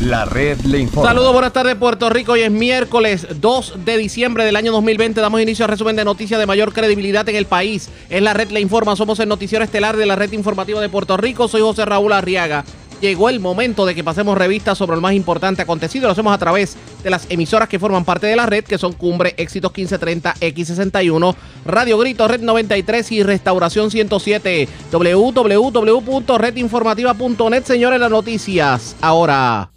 La red le informa. Saludos, buenas tardes Puerto Rico. Hoy es miércoles 2 de diciembre del año 2020. Damos inicio al resumen de noticias de mayor credibilidad en el país. Es la red le informa. Somos el noticiero estelar de la red informativa de Puerto Rico. Soy José Raúl Arriaga. Llegó el momento de que pasemos revistas sobre lo más importante acontecido. Lo hacemos a través de las emisoras que forman parte de la red, que son Cumbre, Éxitos 1530, X61, Radio Grito, Red 93 y Restauración 107. www.redinformativa.net, señores, las noticias. Ahora.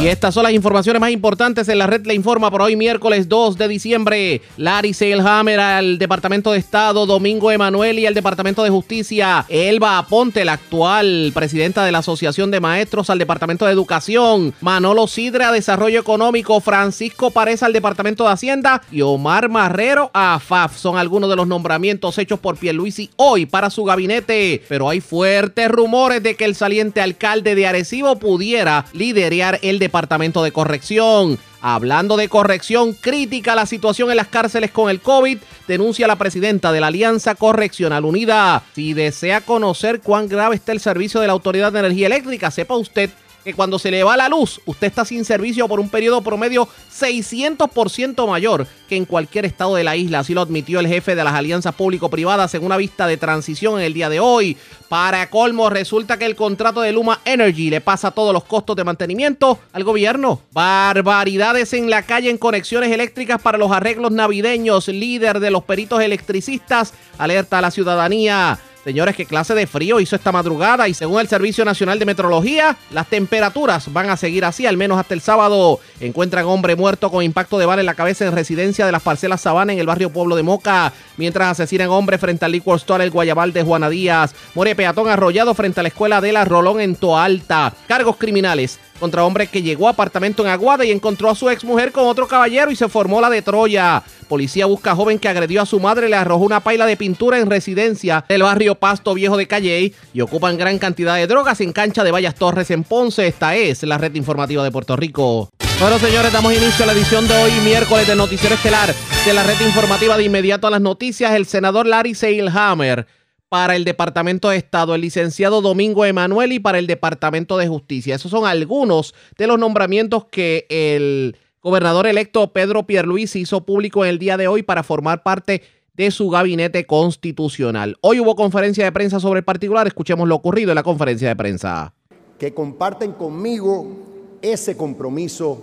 Y estas son las informaciones más importantes en la red Le Informa por hoy miércoles 2 de diciembre. Larry Seilhammer al Departamento de Estado, Domingo Emanuel al Departamento de Justicia, Elba Aponte, la actual presidenta de la Asociación de Maestros al Departamento de Educación, Manolo Sidre a Desarrollo Económico, Francisco Párez al Departamento de Hacienda y Omar Marrero a FAF. Son algunos de los nombramientos hechos por Pierluisi hoy para su gabinete. Pero hay fuertes rumores de que el saliente alcalde de Arecibo pudiera liderear el Departamento de Corrección. Hablando de corrección, crítica la situación en las cárceles con el COVID, denuncia la presidenta de la Alianza Correccional Unida. Si desea conocer cuán grave está el servicio de la Autoridad de Energía Eléctrica, sepa usted que cuando se le va la luz, usted está sin servicio por un periodo promedio 600% mayor que en cualquier estado de la isla. Así lo admitió el jefe de las alianzas público-privadas en una vista de transición en el día de hoy. Para colmo, resulta que el contrato de Luma Energy le pasa todos los costos de mantenimiento al gobierno. Barbaridades en la calle en conexiones eléctricas para los arreglos navideños. Líder de los peritos electricistas alerta a la ciudadanía. Señores, qué clase de frío hizo esta madrugada y según el Servicio Nacional de Meteorología, las temperaturas van a seguir así al menos hasta el sábado. Encuentran hombre muerto con impacto de bala en la cabeza en residencia de las parcelas Sabana en el barrio Pueblo de Moca, mientras asesinan hombre frente al liquor store El Guayabal de Juana Díaz. Muere peatón arrollado frente a la escuela de la Rolón en Toalta. Cargos criminales contra hombre que llegó a apartamento en Aguada y encontró a su exmujer con otro caballero y se formó la de Troya. Policía busca a joven que agredió a su madre, le arrojó una paila de pintura en residencia del barrio Pasto Viejo de Calley y ocupan gran cantidad de drogas en cancha de Vallas Torres en Ponce. Esta es la red informativa de Puerto Rico. Bueno, señores, damos inicio a la edición de hoy, miércoles, de Noticiero Estelar de la red informativa de inmediato a las noticias. El senador Larry Seilhammer para el Departamento de Estado, el licenciado Domingo Emanuel y para el Departamento de Justicia. Esos son algunos de los nombramientos que el gobernador electo Pedro Pierluisi hizo público en el día de hoy para formar parte de su gabinete constitucional. Hoy hubo conferencia de prensa sobre el particular. Escuchemos lo ocurrido en la conferencia de prensa. que comparten conmigo ese compromiso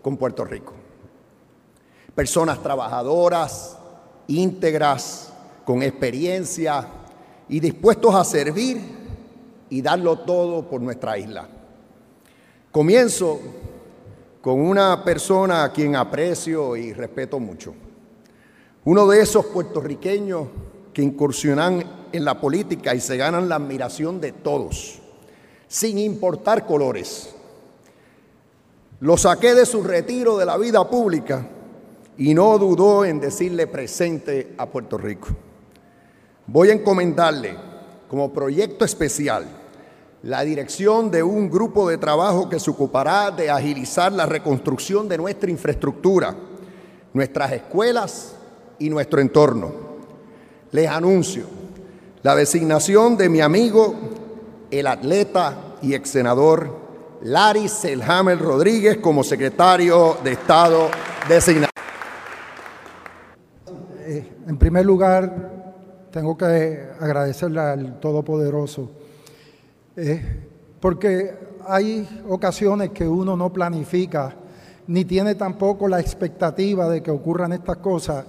con Puerto Rico. Personas trabajadoras, íntegras, con experiencia y dispuestos a servir y darlo todo por nuestra isla. Comienzo con una persona a quien aprecio y respeto mucho. Uno de esos puertorriqueños que incursionan en la política y se ganan la admiración de todos, sin importar colores. Lo saqué de su retiro de la vida pública y no dudó en decirle presente a Puerto Rico. Voy a encomendarle como proyecto especial la dirección de un grupo de trabajo que se ocupará de agilizar la reconstrucción de nuestra infraestructura, nuestras escuelas y nuestro entorno. Les anuncio la designación de mi amigo, el atleta y ex senador Larry Selhammer Rodríguez como secretario de Estado designado. En primer lugar, tengo que agradecerle al Todopoderoso, eh, porque hay ocasiones que uno no planifica, ni tiene tampoco la expectativa de que ocurran estas cosas,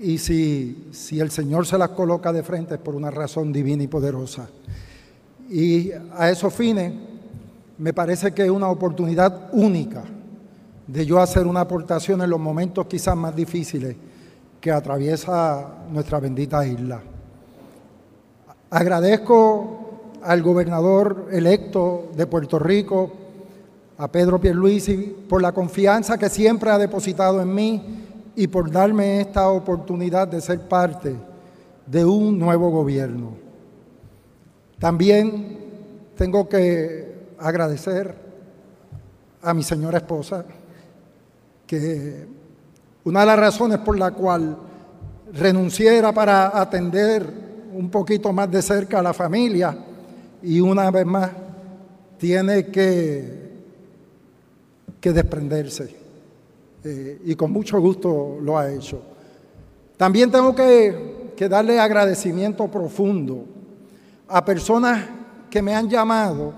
y si, si el Señor se las coloca de frente es por una razón divina y poderosa. Y a esos fines, me parece que es una oportunidad única de yo hacer una aportación en los momentos quizás más difíciles que atraviesa nuestra bendita isla. Agradezco al gobernador electo de Puerto Rico, a Pedro Pierluisi, por la confianza que siempre ha depositado en mí y por darme esta oportunidad de ser parte de un nuevo gobierno. También tengo que agradecer a mi señora esposa, que una de las razones por la cual renuncié era para atender un poquito más de cerca a la familia y una vez más tiene que, que desprenderse. Eh, y con mucho gusto lo ha hecho. También tengo que, que darle agradecimiento profundo a personas que me han llamado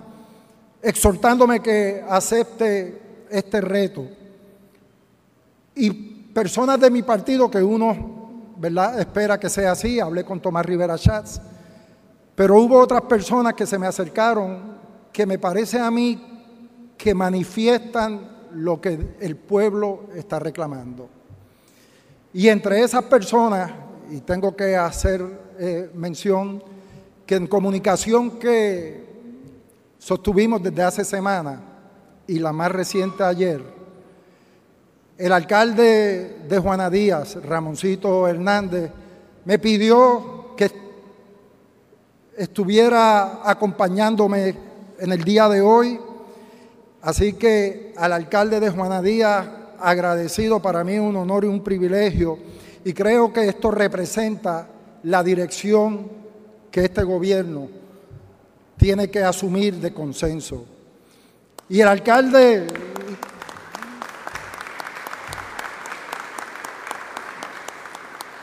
exhortándome que acepte este reto. Y personas de mi partido que uno, espera que sea así. Hablé con Tomás Rivera Schatz. Pero hubo otras personas que se me acercaron que me parece a mí que manifiestan lo que el pueblo está reclamando. Y entre esas personas, y tengo que hacer eh, mención, que en comunicación que sostuvimos desde hace semana y la más reciente ayer, el alcalde de Juana Díaz, Ramoncito Hernández, me pidió que estuviera acompañándome en el día de hoy. Así que al alcalde de Juana Díaz, agradecido para mí, un honor y un privilegio. Y creo que esto representa la dirección que este gobierno tiene que asumir de consenso. Y el alcalde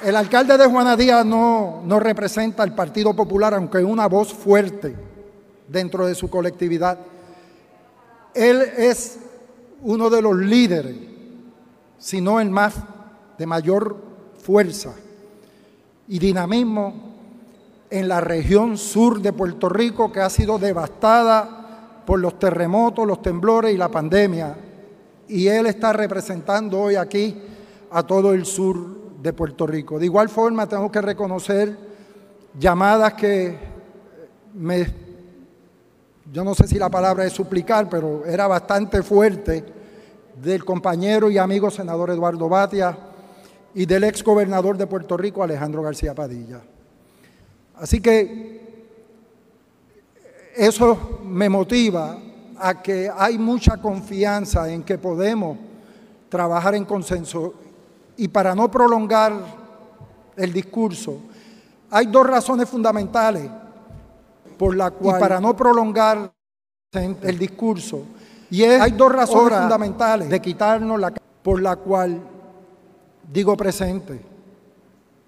El alcalde de Juana Díaz no, no representa al Partido Popular, aunque es una voz fuerte dentro de su colectividad. Él es uno de los líderes, si no el más de mayor fuerza y dinamismo en la región sur de Puerto Rico que ha sido devastada por los terremotos, los temblores y la pandemia. Y él está representando hoy aquí a todo el sur de Puerto Rico. De igual forma, tengo que reconocer llamadas que me, yo no sé si la palabra es suplicar, pero era bastante fuerte del compañero y amigo senador Eduardo Batia y del ex gobernador de Puerto Rico, Alejandro García Padilla. Así que eso me motiva a que hay mucha confianza en que podemos trabajar en consenso y para no prolongar el discurso, hay dos razones fundamentales por la cual, y para no prolongar el discurso, y hay dos razones fundamentales de quitarnos la por la cual digo presente.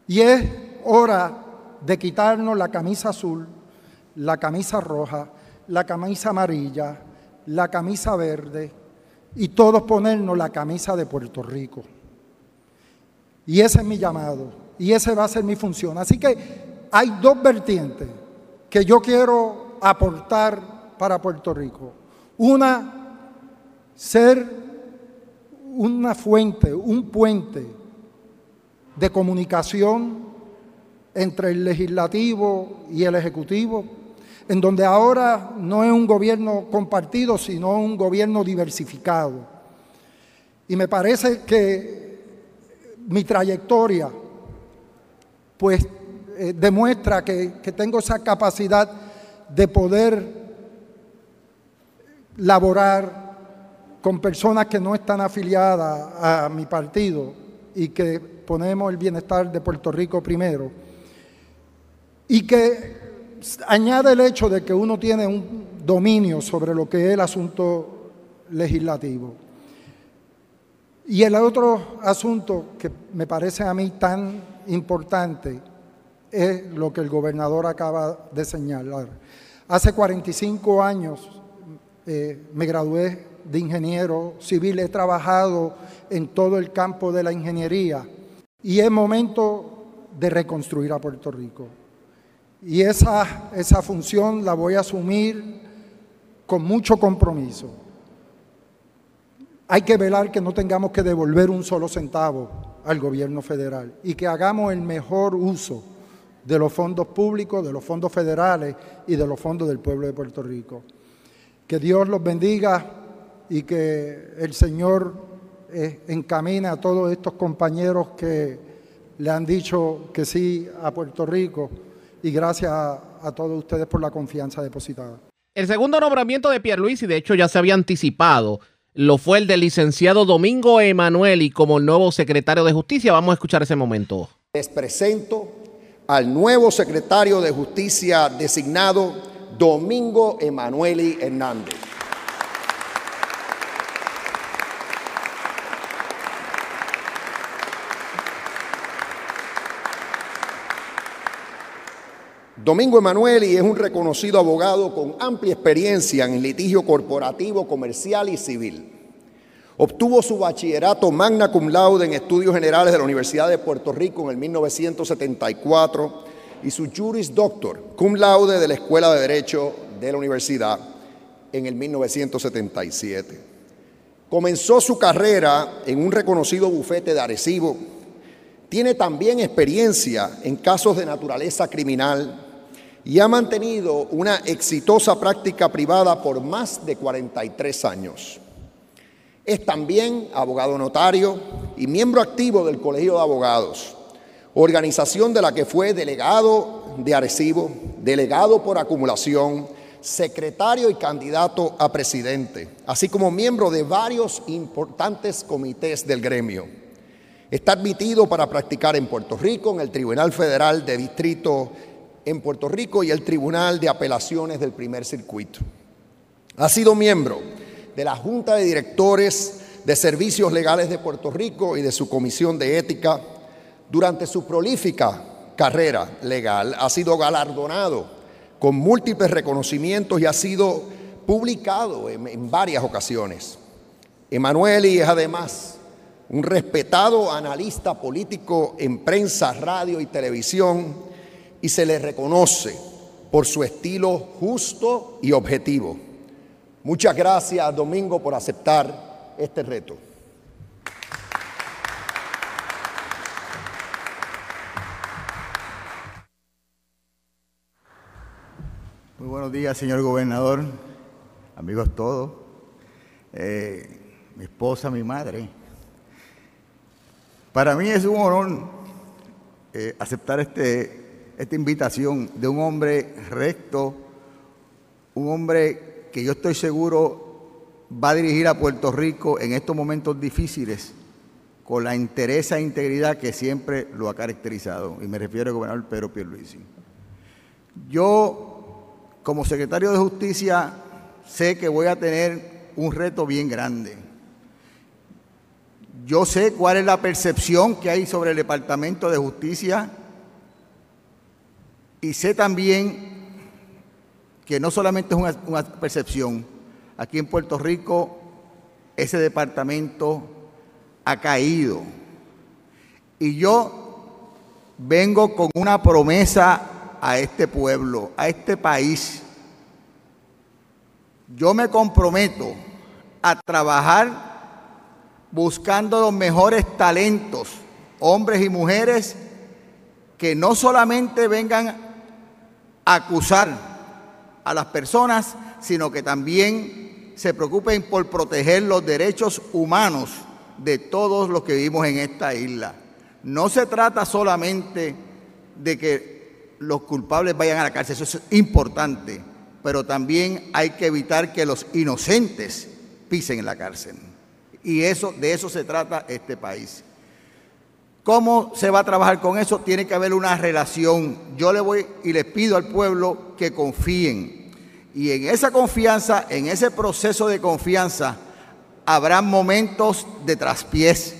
Y es hora de quitarnos la camisa azul, la camisa roja, la camisa amarilla, la camisa verde y todos ponernos la camisa de Puerto Rico. Y ese es mi llamado. Y ese va a ser mi función. Así que hay dos vertientes que yo quiero aportar para Puerto Rico. Una, ser una fuente, un puente de comunicación entre el legislativo y el ejecutivo, en donde ahora no es un gobierno compartido, sino un gobierno diversificado. Y me parece que mi trayectoria, pues eh, demuestra que, tengo esa capacidad de poder laborar con personas que no están afiliadas a mi partido y que ponemos el bienestar de Puerto Rico primero. Y que añade el hecho de que uno tiene un dominio sobre lo que es el asunto legislativo. Y el otro asunto que me parece a mí tan importante es lo que el gobernador acaba de señalar. Hace 45 años eh, me gradué de ingeniero civil, he trabajado en todo el campo de la ingeniería y es momento de reconstruir a Puerto Rico. Y esa, esa función la voy a asumir con mucho compromiso. Hay que velar que no tengamos que devolver un solo centavo al gobierno federal y que hagamos el mejor uso de los fondos públicos, de los fondos federales y de los fondos del pueblo de Puerto Rico. Que Dios los bendiga y que el Señor eh, encamine a todos estos compañeros que le han dicho que sí a Puerto Rico y gracias a, todos ustedes por la confianza depositada. El segundo nombramiento de Pierluisi, de hecho, ya se había anticipado lo fue el del licenciado Domingo Emanuel y como nuevo secretario de Justicia. Vamos a escuchar ese momento. Les presento al nuevo secretario de Justicia designado, Domingo Emanueli Hernández. Domingo Emanueli es un reconocido abogado con amplia experiencia en litigio corporativo, comercial y civil. Obtuvo su bachillerato magna cum laude en estudios generales de la Universidad de Puerto Rico en el 1974 y su Juris Doctor cum laude de la Escuela de Derecho de la Universidad en el 1977. Comenzó su carrera en un reconocido bufete de Arecibo. Tiene también experiencia en casos de naturaleza criminal y ha mantenido una exitosa práctica privada por más de 43 años. Es también abogado notario y miembro activo del Colegio de Abogados, organización de la que fue delegado de Arecibo, delegado por acumulación, secretario y candidato a presidente, así como miembro de varios importantes comités del gremio. Está admitido para practicar en Puerto Rico, en el Tribunal Federal de Distrito en Puerto Rico y el Tribunal de Apelaciones del Primer Circuito. Ha sido miembro de la Junta de Directores de Servicios Legales de Puerto Rico y de su Comisión de Ética. Durante su prolífica carrera legal ha sido galardonado con múltiples reconocimientos y ha sido publicado en, varias ocasiones. Emanueli es además un respetado analista político en prensa, radio y televisión y se le reconoce por su estilo justo y objetivo. Muchas gracias, Domingo, por aceptar este reto. Muy buenos días, señor gobernador, amigos todos, eh, mi esposa, mi madre. Para mí es un honor eh, aceptar este esta invitación de un hombre recto, un hombre que yo estoy seguro va a dirigir a Puerto Rico en estos momentos difíciles con la interés e integridad que siempre lo ha caracterizado. Y me refiero al gobernador Pedro Pierluisi. Yo, como secretario de Justicia, sé que voy a tener un reto bien grande. Yo sé cuál es la percepción que hay sobre el Departamento de Justicia y sé también que no solamente es una, percepción, aquí en Puerto Rico ese departamento ha caído. Y yo vengo con una promesa a este pueblo, a este país. Yo me comprometo a trabajar buscando los mejores talentos, hombres y mujeres, que no solamente vengan acusar a las personas, sino que también se preocupen por proteger los derechos humanos de todos los que vivimos en esta isla. No se trata solamente de que los culpables vayan a la cárcel, eso es importante, pero también hay que evitar que los inocentes pisen en la cárcel. Y eso, de eso se trata este país. ¿Cómo se va a trabajar con eso? Tiene que haber una relación. Yo le voy y les pido al pueblo que confíen. Y en esa confianza, en ese proceso de confianza, habrá momentos de traspiés.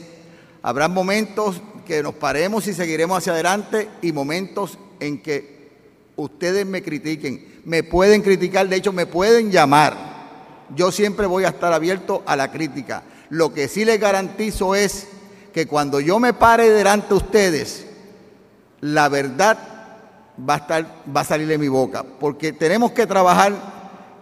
Habrá momentos que nos paremos y seguiremos hacia adelante y momentos en que ustedes me critiquen. Me pueden criticar, de hecho me pueden llamar. Yo siempre voy a estar abierto a la crítica. Lo que sí les garantizo es que cuando yo me pare delante de ustedes, la verdad va a, estar, salir de mi boca, porque tenemos que trabajar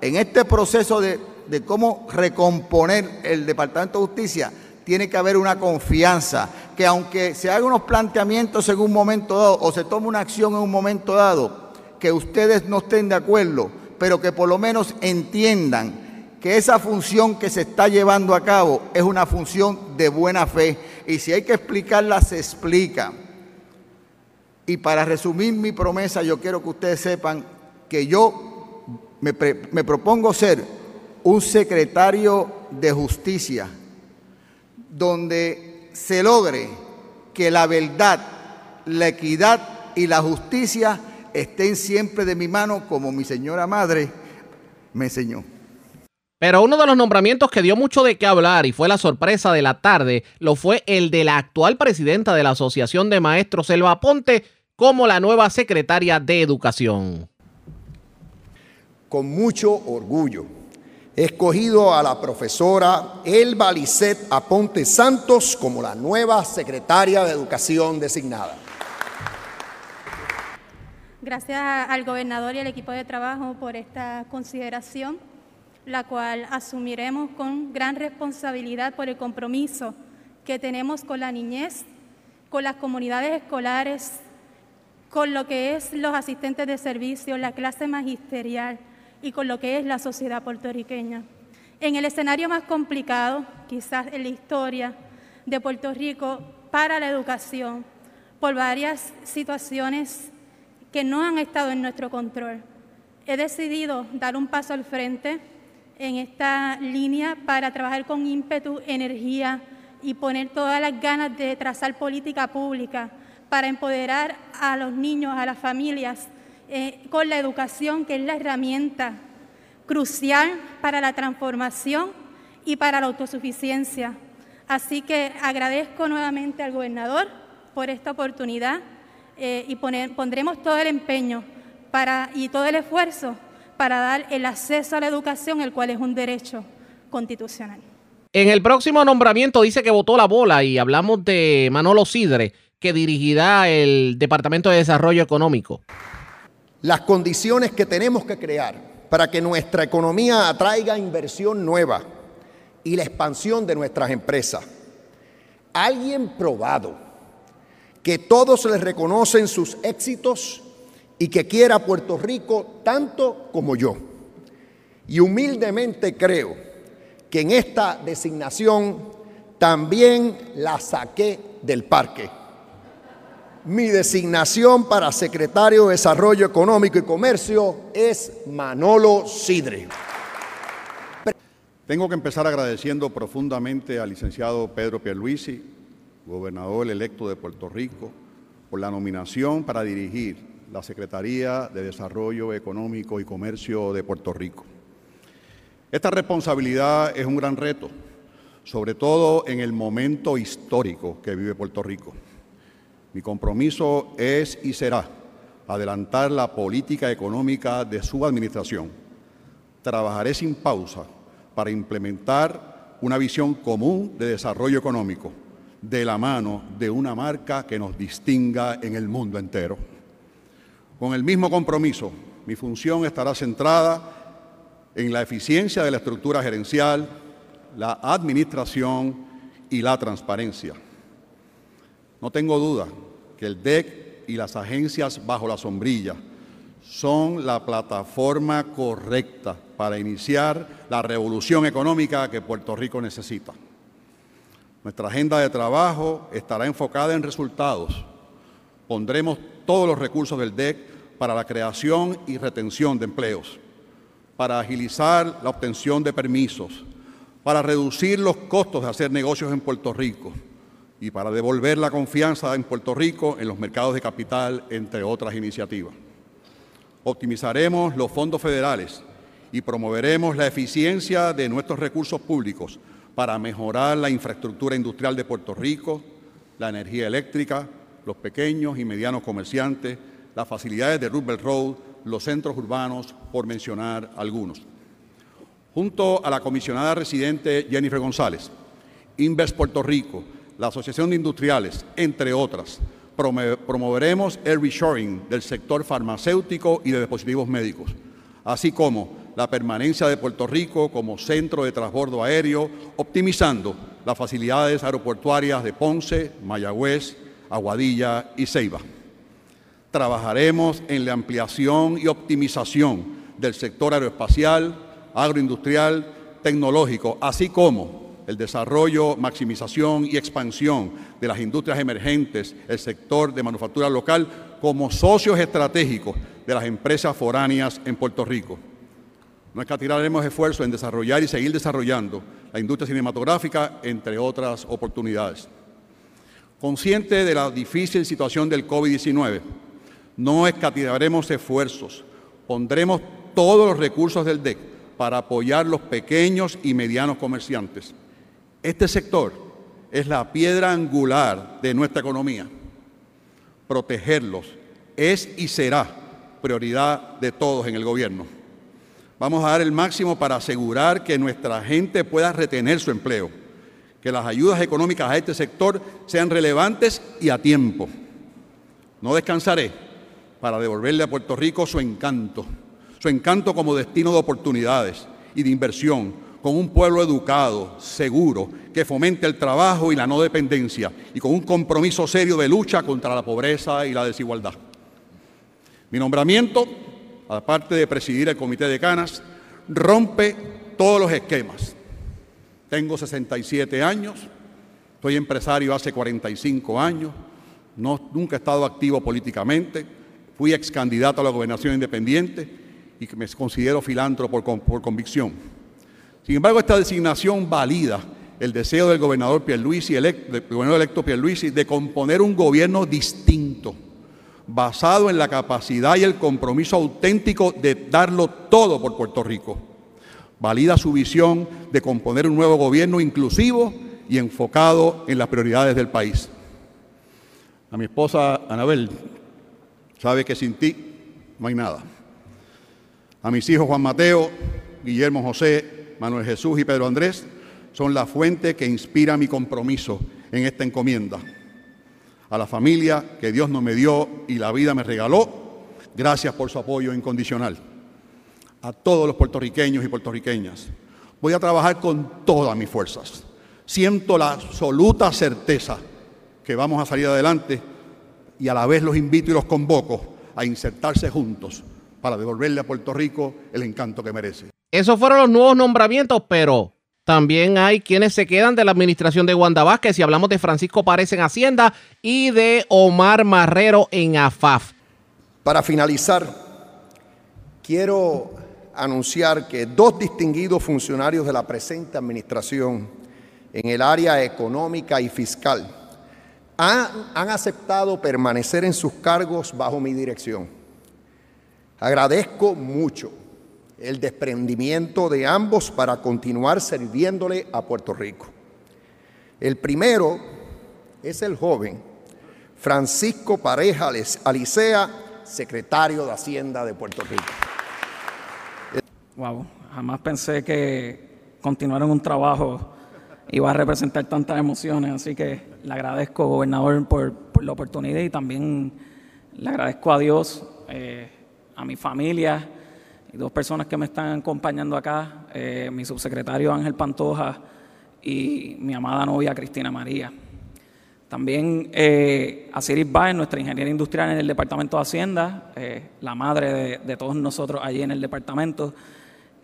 en este proceso de, de cómo recomponer el Departamento de Justicia. Tiene que haber una confianza, que aunque se hagan unos planteamientos en un momento dado o se tome una acción en un momento dado, que ustedes no estén de acuerdo, pero que por lo menos entiendan que esa función que se está llevando a cabo es una función de buena fe y si hay que explicarla, se explica. Y para resumir mi promesa, yo quiero que ustedes sepan que yo me, me propongo ser un secretario de justicia donde se logre que la verdad, la equidad y la justicia estén siempre de mi mano como mi señora madre me enseñó. Pero uno de los nombramientos que dio mucho de qué hablar y fue la sorpresa de la tarde lo fue el de la actual presidenta de la Asociación de Maestros, Elba Ponte, como la nueva secretaria de Educación. Con mucho orgullo he escogido a la profesora Elba Lisset Aponte Santos como la nueva secretaria de Educación designada. Gracias al gobernador y al equipo de trabajo por esta consideración, la cual asumiremos con gran responsabilidad por el compromiso que tenemos con la niñez, con las comunidades escolares, con lo que es los asistentes de servicio, la clase magisterial y con lo que es la sociedad puertorriqueña. En el escenario más complicado, quizás en la historia de Puerto Rico, para la educación, por varias situaciones que no han estado en nuestro control. He decidido dar un paso al frente en esta línea para trabajar con ímpetu, energía y poner todas las ganas de trazar política pública para empoderar a los niños, a las familias, eh, con la educación, que es la herramienta crucial para la transformación y para la autosuficiencia. Así que agradezco nuevamente al gobernador por esta oportunidad eh, y pondremos todo el empeño para, y todo el esfuerzo para dar el acceso a la educación, el cual es un derecho constitucional. En el próximo nombramiento dice que votó la bola y hablamos de Manolo Sidre, que dirigirá el Departamento de Desarrollo Económico. Las condiciones que tenemos que crear para que nuestra economía atraiga inversión nueva y la expansión de nuestras empresas. Alguien probado que todos les reconocen sus éxitos y que quiera a Puerto Rico tanto como yo. Y humildemente creo que en esta designación también la saqué del parque. Mi designación para secretario de Desarrollo Económico y Comercio es Manolo Sidre. Tengo que empezar agradeciendo profundamente al licenciado Pedro Pierluisi, gobernador electo de Puerto Rico, por la nominación para dirigir la Secretaría de Desarrollo Económico y Comercio de Puerto Rico. Esta responsabilidad es un gran reto, sobre todo en el momento histórico que vive Puerto Rico. Mi compromiso es y será adelantar la política económica de su administración. Trabajaré sin pausa para implementar una visión común de desarrollo económico de la mano de una marca que nos distinga en el mundo entero. Con el mismo compromiso, mi función estará centrada en la eficiencia de la estructura gerencial, la administración y la transparencia. No tengo duda que el DEC y las agencias bajo la sombrilla son la plataforma correcta para iniciar la revolución económica que Puerto Rico necesita. Nuestra agenda de trabajo estará enfocada en resultados. Pondremos todos los recursos del DEC para la creación y retención de empleos, para agilizar la obtención de permisos, para reducir los costos de hacer negocios en Puerto Rico y para devolver la confianza en Puerto Rico en los mercados de capital, entre otras iniciativas. Optimizaremos los fondos federales y promoveremos la eficiencia de nuestros recursos públicos para mejorar la infraestructura industrial de Puerto Rico, la energía eléctrica, los pequeños y medianos comerciantes, las facilidades de Roosevelt Road, los centros urbanos, por mencionar algunos. Junto a la comisionada residente Jennifer González, Invest Puerto Rico, la Asociación de Industriales, entre otras, promoveremos el reshoring del sector farmacéutico y de dispositivos médicos, así como la permanencia de Puerto Rico como centro de transbordo aéreo, optimizando las facilidades aeroportuarias de Ponce, Mayagüez, Aguadilla y Ceiba. Trabajaremos en la ampliación y optimización del sector aeroespacial, agroindustrial, tecnológico, así como el desarrollo, maximización y expansión de las industrias emergentes, el sector de manufactura local, como socios estratégicos de las empresas foráneas en Puerto Rico. No escatiraremos esfuerzos en desarrollar y seguir desarrollando la industria cinematográfica, entre otras oportunidades. Consciente de la difícil situación del COVID-19, No escativaremos esfuerzos, pondremos todos los recursos del DEC para apoyar los pequeños y medianos comerciantes. Este sector es la piedra angular de nuestra economía. Protegerlos es y será prioridad de todos en el gobierno. Vamos a dar el máximo para asegurar que nuestra gente pueda retener su empleo, que las ayudas económicas a este sector sean relevantes y a tiempo. No descansaré para devolverle a Puerto Rico su encanto, su encanto como destino de oportunidades y de inversión, con un pueblo educado, seguro, que fomente el trabajo y la no dependencia y con un compromiso serio de lucha contra la pobreza y la desigualdad. Mi nombramiento, aparte de presidir el Comité de Canas, rompe todos los esquemas. Tengo 67 años, soy empresario hace 45 años, no, nunca he estado activo políticamente, fui ex candidato a la gobernación independiente y me considero filántropo por, por convicción. Sin embargo, esta designación valida el deseo del gobernador Pierluisi, elect, del gobernador electo Pierluisi, de componer un gobierno distinto, basado en la capacidad y el compromiso auténtico de darlo todo por Puerto Rico. Valida su visión de componer un nuevo gobierno inclusivo y enfocado en las prioridades del país. A mi esposa Anabel, sabe que sin ti no hay nada. A mis hijos Juan Mateo, Guillermo José, Manuel Jesús y Pedro Andrés son la fuente que inspira mi compromiso en esta encomienda a la familia que Dios no me dio y la vida me regaló. Gracias por su apoyo incondicional. A todos los puertorriqueños y puertorriqueñas. Voy a trabajar con todas mis fuerzas. Siento la absoluta certeza que vamos a salir adelante y a la vez los invito y los convoco a insertarse juntos para devolverle a Puerto Rico el encanto que merece. Esos fueron los nuevos nombramientos, pero también hay quienes se quedan de la administración de Wanda Vázquez. Y hablamos de Francisco Párez en Hacienda y de Omar Marrero en AFAF. Para finalizar, quiero anunciar que dos distinguidos funcionarios de la presente administración en el área económica y fiscal han, han aceptado permanecer en sus cargos bajo mi dirección. Agradezco mucho el desprendimiento de ambos para continuar sirviéndole a Puerto Rico. El primero es el joven Francisco Pareja Alicea, secretario de Hacienda de Puerto Rico. Wow, jamás pensé que continuar en un trabajo iba a representar tantas emociones, así que le agradezco, gobernador, por, la oportunidad y también le agradezco a Dios, eh, a mi familia, y dos personas que me están acompañando acá, eh, mi subsecretario Ángel Pantoja y mi amada novia Cristina María. También eh, a Ciris Baez, nuestra ingeniera industrial en el Departamento de Hacienda, eh, la madre de, todos nosotros allí en el departamento,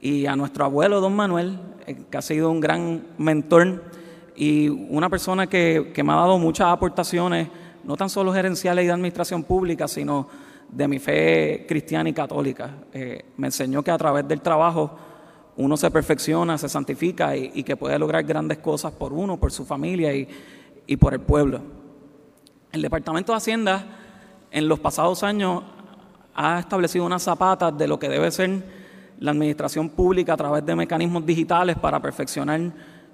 y a nuestro abuelo, don Manuel, eh, que ha sido un gran mentor y una persona que, que me ha dado muchas aportaciones, no tan solo gerenciales y de administración pública, sino de mi fe cristiana y católica. Eh, me enseñó que a través del trabajo uno se perfecciona, se santifica y, y, que puede lograr grandes cosas por uno, por su familia y, y por el pueblo. El Departamento de Hacienda en los pasados años ha establecido unas zapatas de lo que debe ser la administración pública a través de mecanismos digitales para perfeccionar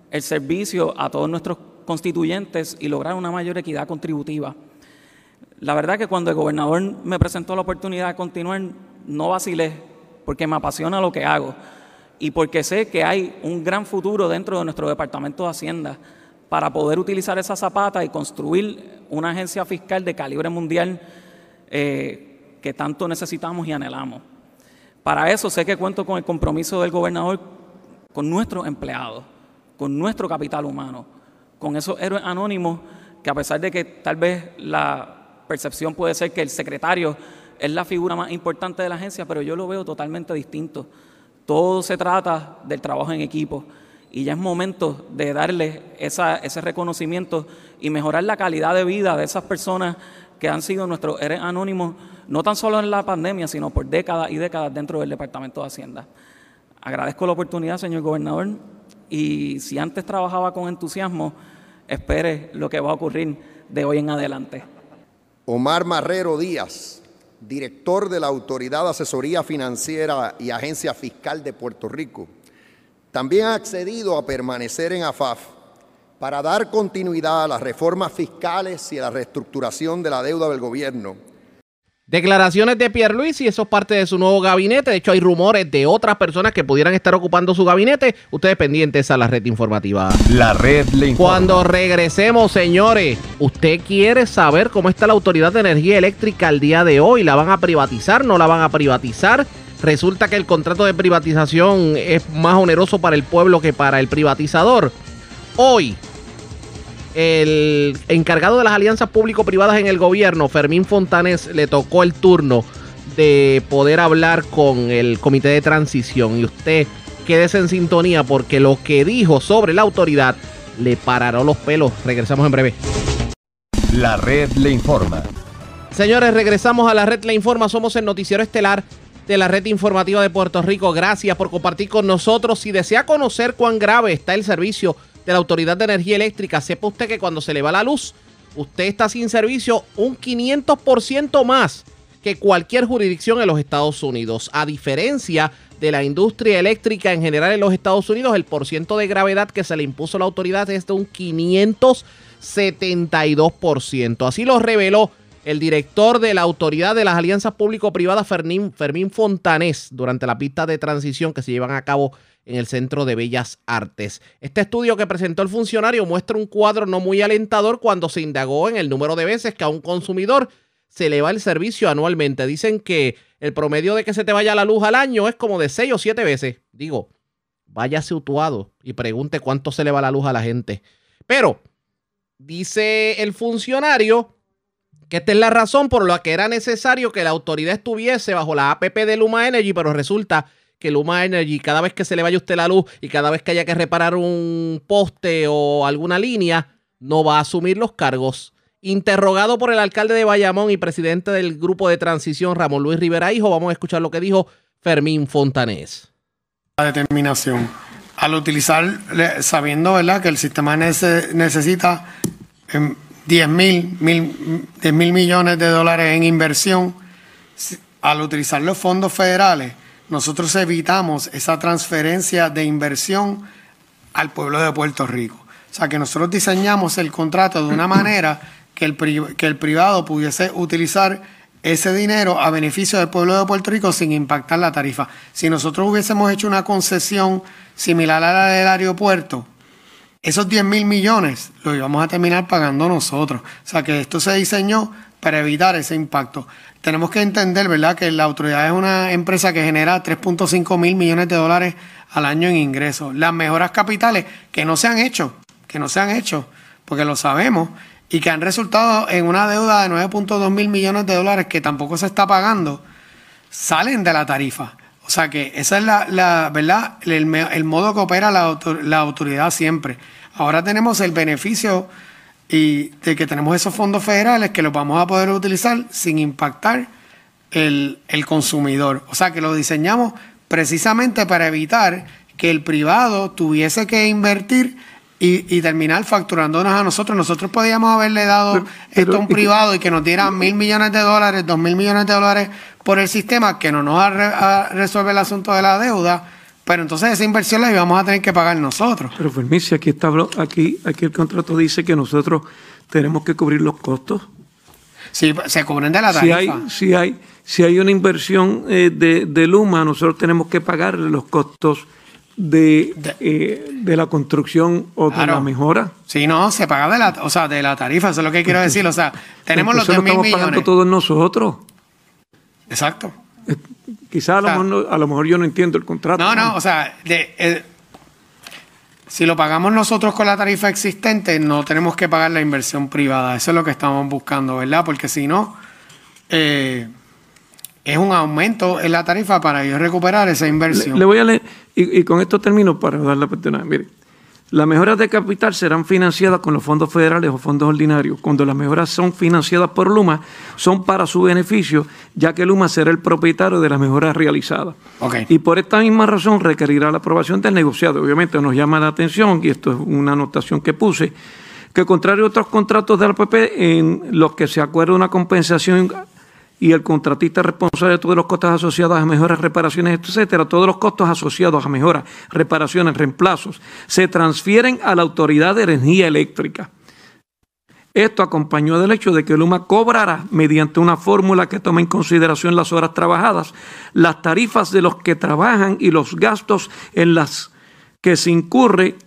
el servicio a todos nuestros constituyentes y lograr una mayor equidad contributiva. La verdad que cuando el gobernador me presentó la oportunidad de continuar, no vacilé, porque me apasiona lo que hago y porque sé que hay un gran futuro dentro de nuestro Departamento de Hacienda para poder utilizar esa zapata y construir una agencia fiscal de calibre mundial eh, que tanto necesitamos y anhelamos. Para eso sé que cuento con el compromiso del gobernador con nuestros empleados, con nuestro capital humano, con esos héroes anónimos que a pesar de que tal vez la percepción puede ser que el secretario es la figura más importante de la agencia, pero yo lo veo totalmente distinto. Todo se trata del trabajo en equipo y ya es momento de darle ese reconocimiento y mejorar la calidad de vida de esas personas que han sido nuestros héroes anónimos, no tan solo en la pandemia, sino por décadas y décadas dentro del Departamento de Hacienda. Agradezco la oportunidad, señor gobernador, y si antes trabajaba con entusiasmo, espere lo que va a ocurrir de hoy en adelante. Omar Marrero Díaz, director de la Autoridad de Asesoría Financiera y Agencia Fiscal de Puerto Rico, también ha accedido a permanecer en AFAF para dar continuidad a las reformas fiscales y a la reestructuración de la deuda del gobierno Declaraciones de Pierluisi, eso es parte de su nuevo gabinete. De hecho, hay rumores de otras personas que pudieran estar ocupando su gabinete. Ustedes pendientes a la red informativa. La red le informa. Cuando regresemos, señores, ¿usted quiere saber cómo está la Autoridad de Energía Eléctrica al día de hoy? ¿La van a privatizar? ¿No la van a privatizar? Resulta que el contrato de privatización es más oneroso para el pueblo que para el privatizador. Hoy, el encargado de las alianzas público-privadas en el gobierno, Fermín Fontanes, le tocó el turno de poder hablar con el comité de transición. Y usted quédese en sintonía porque lo que dijo sobre la autoridad le parará los pelos. Regresamos en breve. La red le informa. Señores, regresamos a la red Le Informa. Somos el noticiero estelar de la red informativa de Puerto Rico. Gracias por compartir con nosotros. Si desea conocer cuán grave está el servicio de la Autoridad de Energía Eléctrica, sepa usted que cuando se le va la luz, usted está sin servicio un 500% más que cualquier jurisdicción en los Estados Unidos. A diferencia de la industria eléctrica en general en los Estados Unidos, el porciento de gravedad que se le impuso a la autoridad es de un 572%. Así lo reveló el director de la Autoridad de las Alianzas Público-Privadas, Fermín, Fermín Fontanés, durante la pista de transición que se llevan a cabo en el Centro de Bellas Artes. Este estudio que presentó el funcionario muestra un cuadro no muy alentador cuando se indagó en el número de veces que a un consumidor se le va el servicio anualmente. Dicen que el promedio de que se te vaya la luz al año es como de 6 o 7 veces. Digo, váyase utuado y pregunte cuánto se le va la luz a la gente. Pero, dice el funcionario que esta es la razón por la que era necesario que la autoridad estuviese bajo la APP de Luma Energy, pero resulta que Luma Energy, cada vez que se le vaya usted la luz y cada vez que haya que reparar un poste o alguna línea, no va a asumir los cargos. Interrogado por el alcalde de Bayamón y presidente del grupo de transición, Ramón Luis Rivera Hijo, vamos a escuchar lo que dijo Fermín Fontanés. La determinación. Al utilizar, sabiendo ¿verdad? que el sistema necesita 10 mil, mil, 10 mil millones de dólares en inversión, al utilizar los fondos federales, nosotros evitamos esa transferencia de inversión al pueblo de Puerto Rico. O sea, que nosotros diseñamos el contrato de una manera que el, que el privado pudiese utilizar ese dinero a beneficio del pueblo de Puerto Rico sin impactar la tarifa. Si nosotros hubiésemos hecho una concesión similar a la del aeropuerto, esos 10 mil millones los íbamos a terminar pagando nosotros. O sea que esto se diseñó para evitar ese impacto tenemos que entender, ¿verdad?, que la autoridad es una empresa que genera 3.5 mil millones de dólares al año en ingresos. Las mejoras capitales que no se han hecho, que no se han hecho, porque lo sabemos, y que han resultado en una deuda de 9.2 mil millones de dólares que tampoco se está pagando, salen de la tarifa. O sea que esa es la, verdad, el, modo que opera la, la autoridad siempre. Ahora tenemos el beneficio y de que tenemos esos fondos federales que los vamos a poder utilizar sin impactar el, consumidor. O sea que lo diseñamos precisamente para evitar que el privado tuviese que invertir y, terminar facturándonos a nosotros. Nosotros podíamos haberle dado esto a un privado y que nos diera mil millones de dólares, dos mil millones de dólares por el sistema que no nos ha resuelve el asunto de la deuda pero entonces esa inversión la íbamos a tener que pagar nosotros. Pero Fermici, aquí, está, aquí, aquí el contrato dice que nosotros tenemos que cubrir los costos. Sí, se cubren de la tarifa. Si hay, si hay, si hay una inversión eh, de, Luma, nosotros tenemos que pagar los costos de, eh, de la construcción o de la mejora. Sí, no, se paga de la, o sea, de la tarifa, eso es lo que quiero decir. O sea, tenemos los 10 mil millones. estamos pagando todos nosotros. Exacto. Quizás a, lo mejor yo no entiendo el contrato. No, no, o sea, si lo pagamos nosotros con la tarifa existente, no tenemos que pagar la inversión privada. Eso es lo que estamos buscando, ¿verdad? Porque si no, eh, es un aumento en la tarifa para yo recuperar esa inversión. Le, voy a leer, y, y, con esto termino para dar la oportunidad. Mire, las mejoras de capital serán financiadas con los fondos federales o fondos ordinarios. Cuando las mejoras son financiadas por Luma, son para su beneficio, ya que Luma será el propietario de las mejoras realizadas. Y por esta misma razón requerirá la aprobación del negociado. Obviamente nos llama la atención, y esto es una anotación que puse, que contrario a otros contratos de la PP, en los que se acuerda una compensación y el contratista es responsable de todos los costos asociados a mejoras, reparaciones, etcétera, todos los costos asociados a mejoras, reparaciones, reemplazos, se transfieren a la Autoridad de Energía Eléctrica. Esto acompañó del hecho de que Luma cobrará, mediante una fórmula que toma en consideración las horas trabajadas, las tarifas de los que trabajan y los gastos en las que se incurre.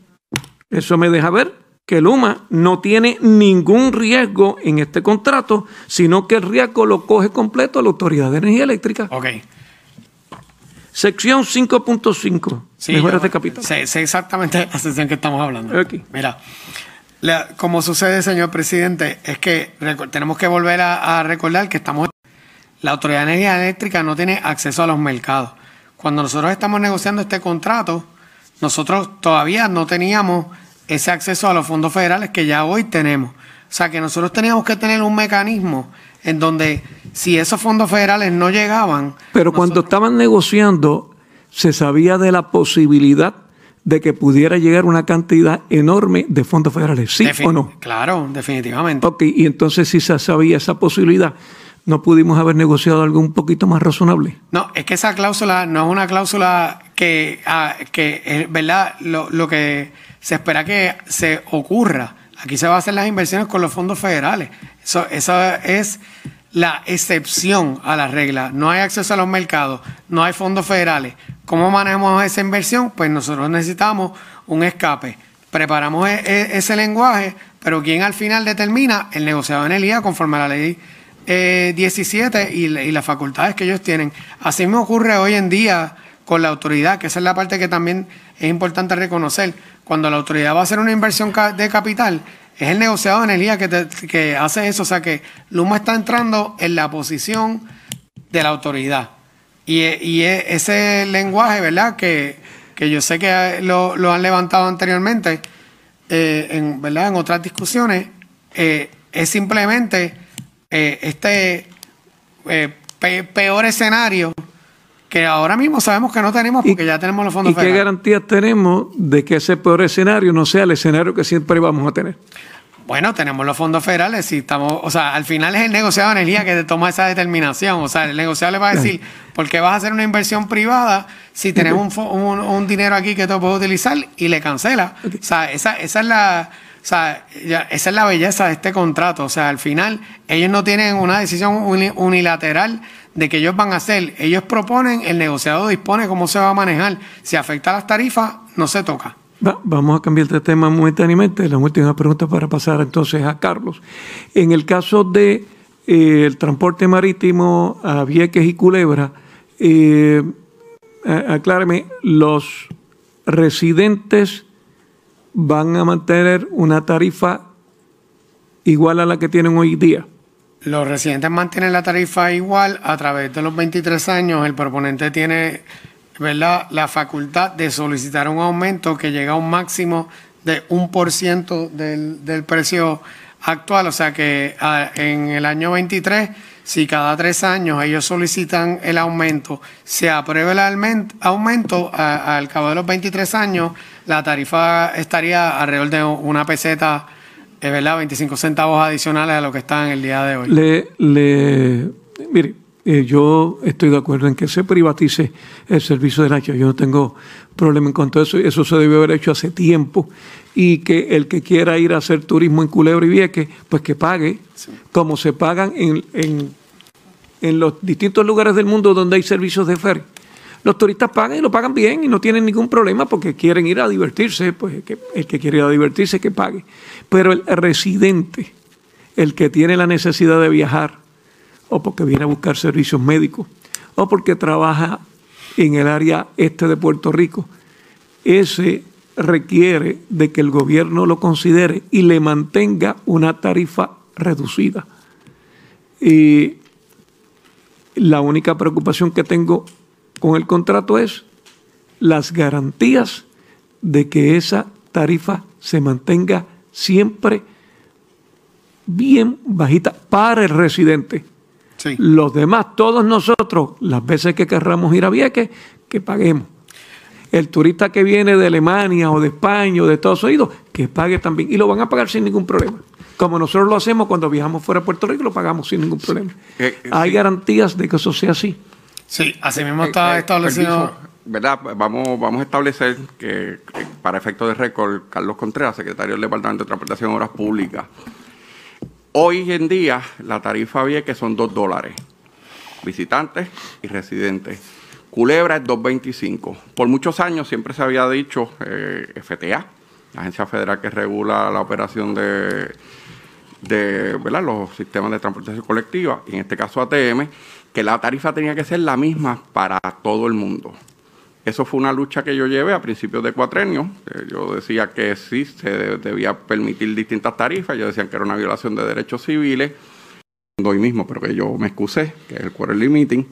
Eso me deja ver que Luma no tiene ningún riesgo en este contrato, sino que el riesgo lo coge completo la Autoridad de Energía Eléctrica. Ok. Sección 5.5. Sí, mejoras de capital. Sé, sé exactamente la sección que estamos hablando. Mira, la- como sucede, señor presidente, es que tenemos que volver a, a recordar que estamos. La Autoridad de Energía Eléctrica no tiene acceso a los mercados. Cuando nosotros estamos negociando este contrato, nosotros todavía no teníamos ese acceso a los fondos federales que ya hoy tenemos. O sea que nosotros teníamos que tener un mecanismo en donde si esos fondos federales no llegaban, Pero cuando estaban negociando, se sabía de la posibilidad de que pudiera llegar una cantidad enorme de fondos federales, ¿sí Defin- o no? Claro, definitivamente. Ok, y entonces si se sabía esa posibilidad, ¿no pudimos haber negociado algo un poquito más razonable? No, es que esa cláusula no es una cláusula que, ah, que es verdad, lo, lo que se espera que se ocurra. Aquí se va a hacer las inversiones con los fondos federales. Eso, eso es la excepción a la regla. No hay acceso a los mercados, no hay fondos federales. ¿Cómo manejamos esa inversión? Pues nosotros necesitamos un escape. Preparamos e- e- ese lenguaje, pero quien al final determina el negociado en el IA conforme a la ley eh, 17 y, la- y las facultades que ellos tienen. Así me ocurre hoy en día con la autoridad, que esa es la parte que también es importante reconocer. Cuando la autoridad va a hacer una inversión de capital, es el negociado de energía que, que hace eso. O sea que Luma está entrando en la posición de la autoridad. Y, e- y e- ese lenguaje, ¿verdad? Que, que yo sé que lo, lo han levantado anteriormente, eh, en, ¿verdad? en otras discusiones, eh, es simplemente eh, este pe- peor escenario que ahora mismo sabemos que no tenemos porque ya tenemos los fondos ¿Y qué garantías tenemos de que ese peor escenario no sea el escenario que siempre vamos a tener? Bueno, tenemos los fondos federales y estamos, o sea, al final es el negociado de energía que te toma esa determinación. O sea, el negociado le va a decir, ¿por qué vas a hacer una inversión privada si tenés un, un- un dinero aquí que tú puedes utilizar y le cancela? O sea, esa, esa es la, o sea, esa es la belleza de este contrato. O sea, al final ellos no tienen una decisión uni- unilateral de que ellos van a hacer. Ellos proponen, el negociado dispone cómo se va a manejar. Si afecta las tarifas, no se toca. Va- vamos a cambiar de tema momentáneamente. La última pregunta para pasar entonces a Carlos. En el caso de eh, el transporte marítimo a Vieques y Culebra, eh, acláreme, los residentes van a mantener una tarifa igual a la que tienen hoy día. Los residentes mantienen la tarifa igual a través de los 23 años. El proponente tiene ¿verdad? la facultad de solicitar un aumento que llega a un máximo de un por ciento del, del precio actual. O sea que ah, en el año 23, si cada tres años ellos solicitan el aumento, se aprueba el aumento a- al cabo de los 23 años, la tarifa estaría alrededor de una peseta, es verdad, 25 centavos adicionales a lo que está en el día de hoy. Le, le, mire, eh, yo estoy de acuerdo en que se privatice el servicio de Nacho. Yo no tengo problema en cuanto a eso. Eso se debió haber hecho hace tiempo. Y que el que quiera ir a hacer turismo en Culebra y Vieques, pues que pague, como se pagan en, en, en los distintos lugares del mundo donde hay servicios de ferry. Los turistas pagan y lo pagan bien y no tienen ningún problema porque quieren ir a divertirse, pues que, el que quiere ir a divertirse que pague. Pero el residente, el que tiene la necesidad de viajar, o porque viene a buscar servicios médicos, o porque trabaja en el área este de Puerto Rico, ese requiere de que el gobierno lo considere y le mantenga una tarifa reducida. Y la única preocupación que tengo con el contrato es las garantías de que esa tarifa se mantenga siempre bien bajita para el residente. Sí. Los demás, todos nosotros, las veces que querramos ir a Vieques, que paguemos. El turista que viene de Alemania o de España o de Estados Unidos, que pague también. Y lo van a pagar sin ningún problema. como nosotros lo hacemos cuando viajamos fuera de Puerto Rico, lo pagamos sin ningún problema. Eh, eh, Hay sí. garantías de que eso sea así. Sí, así mismo está eh, establecido. permiso, ¿Verdad? Vamos, vamos a establecer que, para efectos de récord, Carlos Contreras, secretario del Departamento de Transportación y Obras Públicas. Hoy en día, la tarifa que son 2 dólares. Visitantes y residentes. Culebra es 2.25. Por muchos años siempre se había dicho eh, FTA, la agencia federal que regula la operación de, de ¿verdad? los sistemas de transportación colectiva, y en este caso ATM, que la tarifa tenía que ser la misma para todo el mundo. Eso fue una lucha que yo llevé a principios de cuatrenio. Yo decía que sí, se de- debía permitir distintas tarifas. Yo decía que era una violación de derechos civiles. Hoy mismo, pero que yo me excusé, que es el quarterly meeting.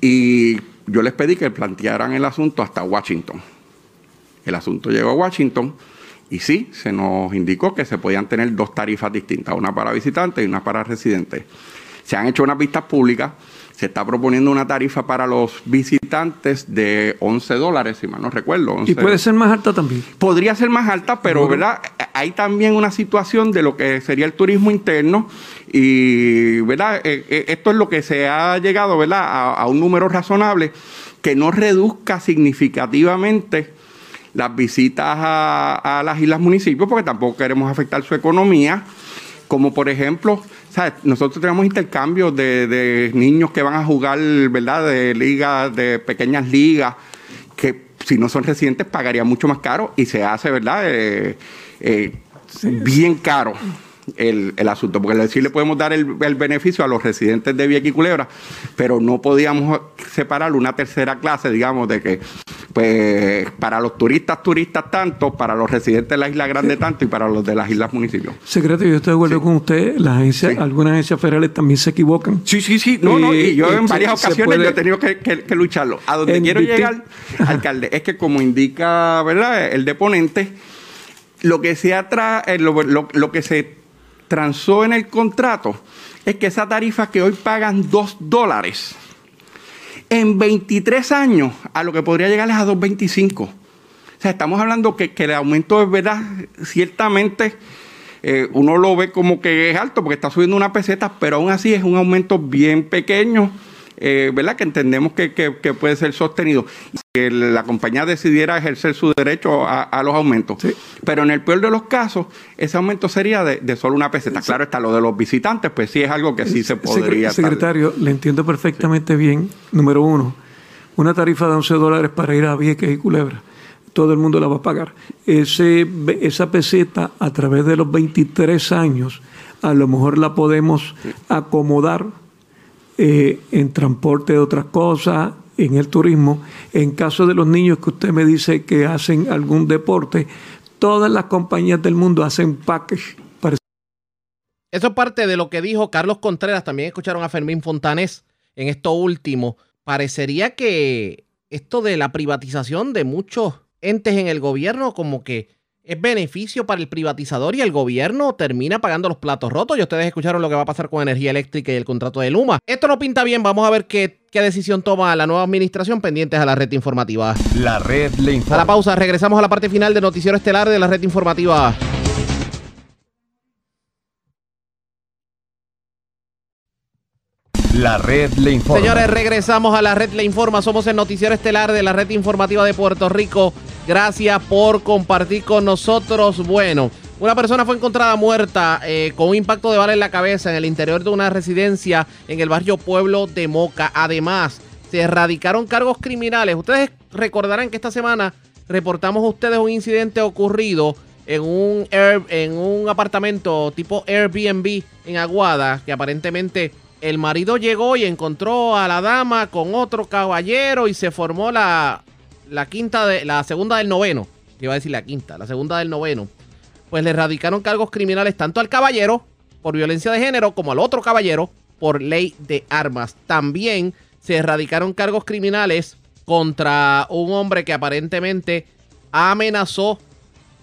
Y yo les pedí que plantearan el asunto hasta Washington. El asunto llegó a Washington y sí, se nos indicó que se podían tener dos tarifas distintas, una para visitantes y una para residentes. Se han hecho unas vistas públicas, se está proponiendo una tarifa para los visitantes de 11 dólares, si mal no recuerdo. Y 11 puede ser más alta también. Podría ser más alta, pero. ¿verdad? hay también una situación de lo que sería el turismo interno y ¿verdad? Eh, eh, esto es lo que se ha llegado ¿verdad? A, a un número razonable que no reduzca significativamente las visitas a, a las islas municipios porque tampoco queremos afectar su economía como por ejemplo, ¿sabes? nosotros tenemos intercambios de, de niños que van a jugar, ¿verdad? De ligas, de pequeñas ligas, que si no son residentes pagaría mucho más caro y se hace, ¿verdad? Eh, eh, bien caro el, el asunto, porque sí le podemos dar el, el beneficio a los residentes de Vieques y Culebra, pero no podíamos separar una tercera clase, digamos, de que pues para los turistas, turistas tanto, para los residentes de la isla grande tanto y para los de las islas municipios. Secretario, yo estoy de acuerdo con usted. Las agencias, algunas agencias federales también se equivocan. Sí, sí, sí. No, no, y yo en se- varias ocasiones puede- yo he tenido que, que- que lucharlo. A donde En quiero llegar, alcalde, es que como indica, ¿verdad? El deponente, lo que se atra eh, lo, lo- lo que se transó en el contrato es que esa tarifa que hoy pagan dos dólares, en 23 años a lo que podría llegar es a 2.25. O sea, estamos hablando que, que el aumento es verdad, ciertamente eh, uno lo ve como que es alto porque está subiendo una peseta, pero aún así es un aumento bien pequeño, eh, ¿verdad? Que entendemos que, que- que puede ser sostenido. Que la compañía decidiera ejercer su derecho a, a los aumentos. Pero en el peor de los casos, ese aumento sería de, de solo una peseta. Claro está, lo de los visitantes, pues sí es algo que sí se podría... estar- Secretario, le entiendo perfectamente bien. Número uno, una tarifa de 11 dólares para ir a Vieques y Culebra. Todo el mundo la va a pagar. Ese, esa peseta, a través de los 23 años, a lo mejor la podemos acomodar eh, en transporte de otras cosas, en el turismo. En caso de los niños que usted me dice que hacen algún deporte, todas las compañías del mundo hacen package para Eso es parte de lo que dijo Carlos Contreras. También escucharon a Fermín Fontanés en esto último. Parecería que esto de la privatización de muchos entes en el gobierno como que es beneficio para el privatizador y el gobierno termina pagando los platos rotos. Y ustedes escucharon lo que va a pasar con energía eléctrica y el contrato de Luma. Esto no pinta bien. Vamos a ver qué, qué decisión toma la nueva administración pendientes a la red informativa. La red le A informa. la pausa, regresamos a la parte final del noticiero estelar de la red informativa. La red le informa. Señores, regresamos a la red Le Informa. Somos el noticiero estelar de la red informativa de Puerto Rico. Gracias por compartir con nosotros. Bueno, una persona fue encontrada muerta eh, con un impacto de bala en la cabeza en el interior de una residencia en el barrio Pueblo de Moca. Además, se erradicaron cargos criminales. Ustedes recordarán que esta semana reportamos a ustedes un incidente ocurrido en un, en un apartamento tipo Airbnb en Aguada, que aparentemente el marido llegó y encontró a la dama con otro caballero y se formó la, la quinta de la segunda del noveno. Iba a decir la quinta, la segunda del noveno. Pues le erradicaron cargos criminales tanto al caballero por violencia de género como al otro caballero por ley de armas. También se erradicaron cargos criminales contra un hombre que aparentemente amenazó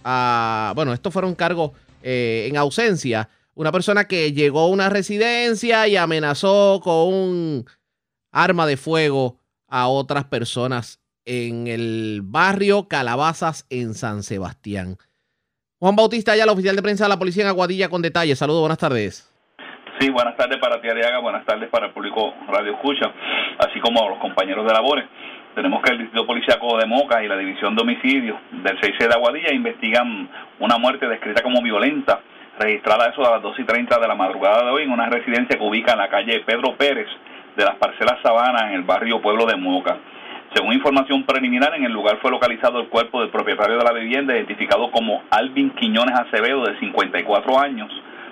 a, bueno, estos fueron cargos eh, en ausencia. Una persona que llegó a una residencia y amenazó con un arma de fuego a otras personas en el barrio Calabazas en San Sebastián. Juan Bautista Ayala, oficial de prensa de la policía en Aguadilla, con detalles. Saludos, buenas tardes. Sí, buenas tardes para ti, Ariaga, buenas tardes para el público Radio Escucha, así como a los compañeros de labores. Tenemos que el Distrito Policiaco de Moca y la División de Homicidios del 6 de Aguadilla investigan una muerte descrita como violenta, registrada eso a las 2 y 30 de la madrugada de hoy en una residencia que ubica en la calle Pedro Pérez de las parcelas Sabana en el barrio Pueblo de Moca. Según información preliminar, en el lugar fue localizado el cuerpo del propietario de la vivienda, identificado como Alvin Quiñones Acevedo, de 54 años,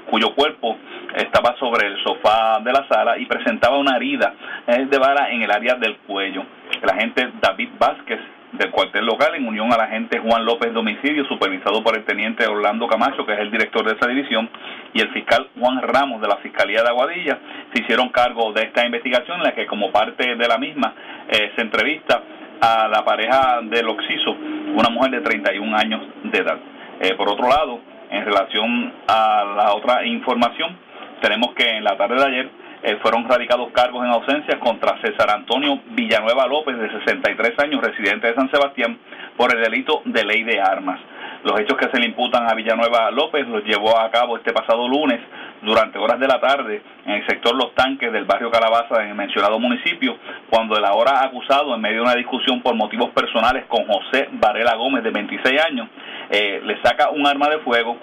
cuyo cuerpo estaba sobre el sofá de la sala y presentaba una herida eh, de bala en el área del cuello. El agente David Vázquez del cuartel local, en unión al agente Juan López de homicidio, supervisado por el teniente Orlando Camacho, que es el director de esa división, y el fiscal Juan Ramos de la Fiscalía de Aguadilla, se hicieron cargo de esta investigación, en la que como parte de la misma eh, se entrevista a la pareja del Oxiso, una mujer de 31 años de edad. Eh, por otro lado, en relación a la otra información, tenemos que en la tarde de ayer eh, fueron radicados cargos en ausencia contra César Antonio Villanueva López, de 63 años, residente de San Sebastián, por el delito de ley de armas. Los hechos que se le imputan a Villanueva López los llevó a cabo este pasado lunes durante horas de la tarde en el sector Los Tanques del barrio Calabaza en el mencionado municipio, cuando el ahora acusado, en medio de una discusión por motivos personales con José Varela Gómez, de 26 años, eh, le saca un arma de fuego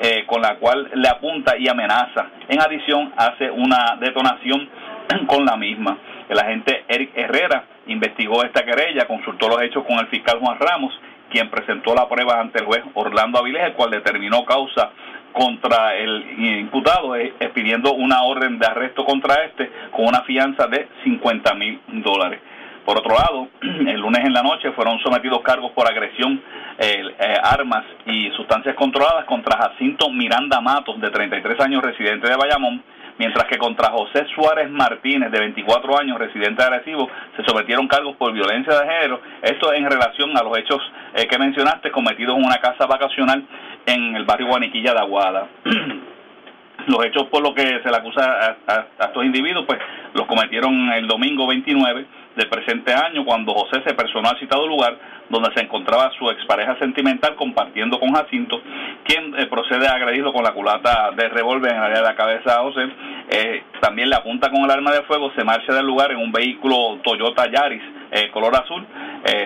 eh, con la cual le apunta y amenaza. En adición, hace una detonación con la misma. El agente Eric Herrera investigó esta querella, consultó los hechos con el fiscal Juan Ramos, quien presentó la prueba ante el juez Orlando Avilés, el cual determinó causa contra el imputado, pidiendo una orden de arresto contra este con una fianza de 50 mil dólares. Por otro lado, el lunes en la noche fueron sometidos cargos por agresión, eh, eh, armas y sustancias controladas contra Jacinto Miranda Matos, de 33 años, residente de Bayamón, mientras que contra José Suárez Martínez, de 24 años, residente de Arecibo, se sometieron cargos por violencia de género. Esto en relación a los hechos eh, que mencionaste cometidos en una casa vacacional en el barrio Guaniquilla de Aguada. los hechos por los que se le acusa a, a estos individuos, pues los cometieron el domingo 29 del presente año, cuando José se personó al citado lugar donde se encontraba su expareja sentimental compartiendo con Jacinto, quien eh, procede a agredirlo con la culata de revólver en el área de la cabeza a José. Eh, también le apunta con el arma de fuego, se marcha del lugar en un vehículo Toyota Yaris eh, color azul,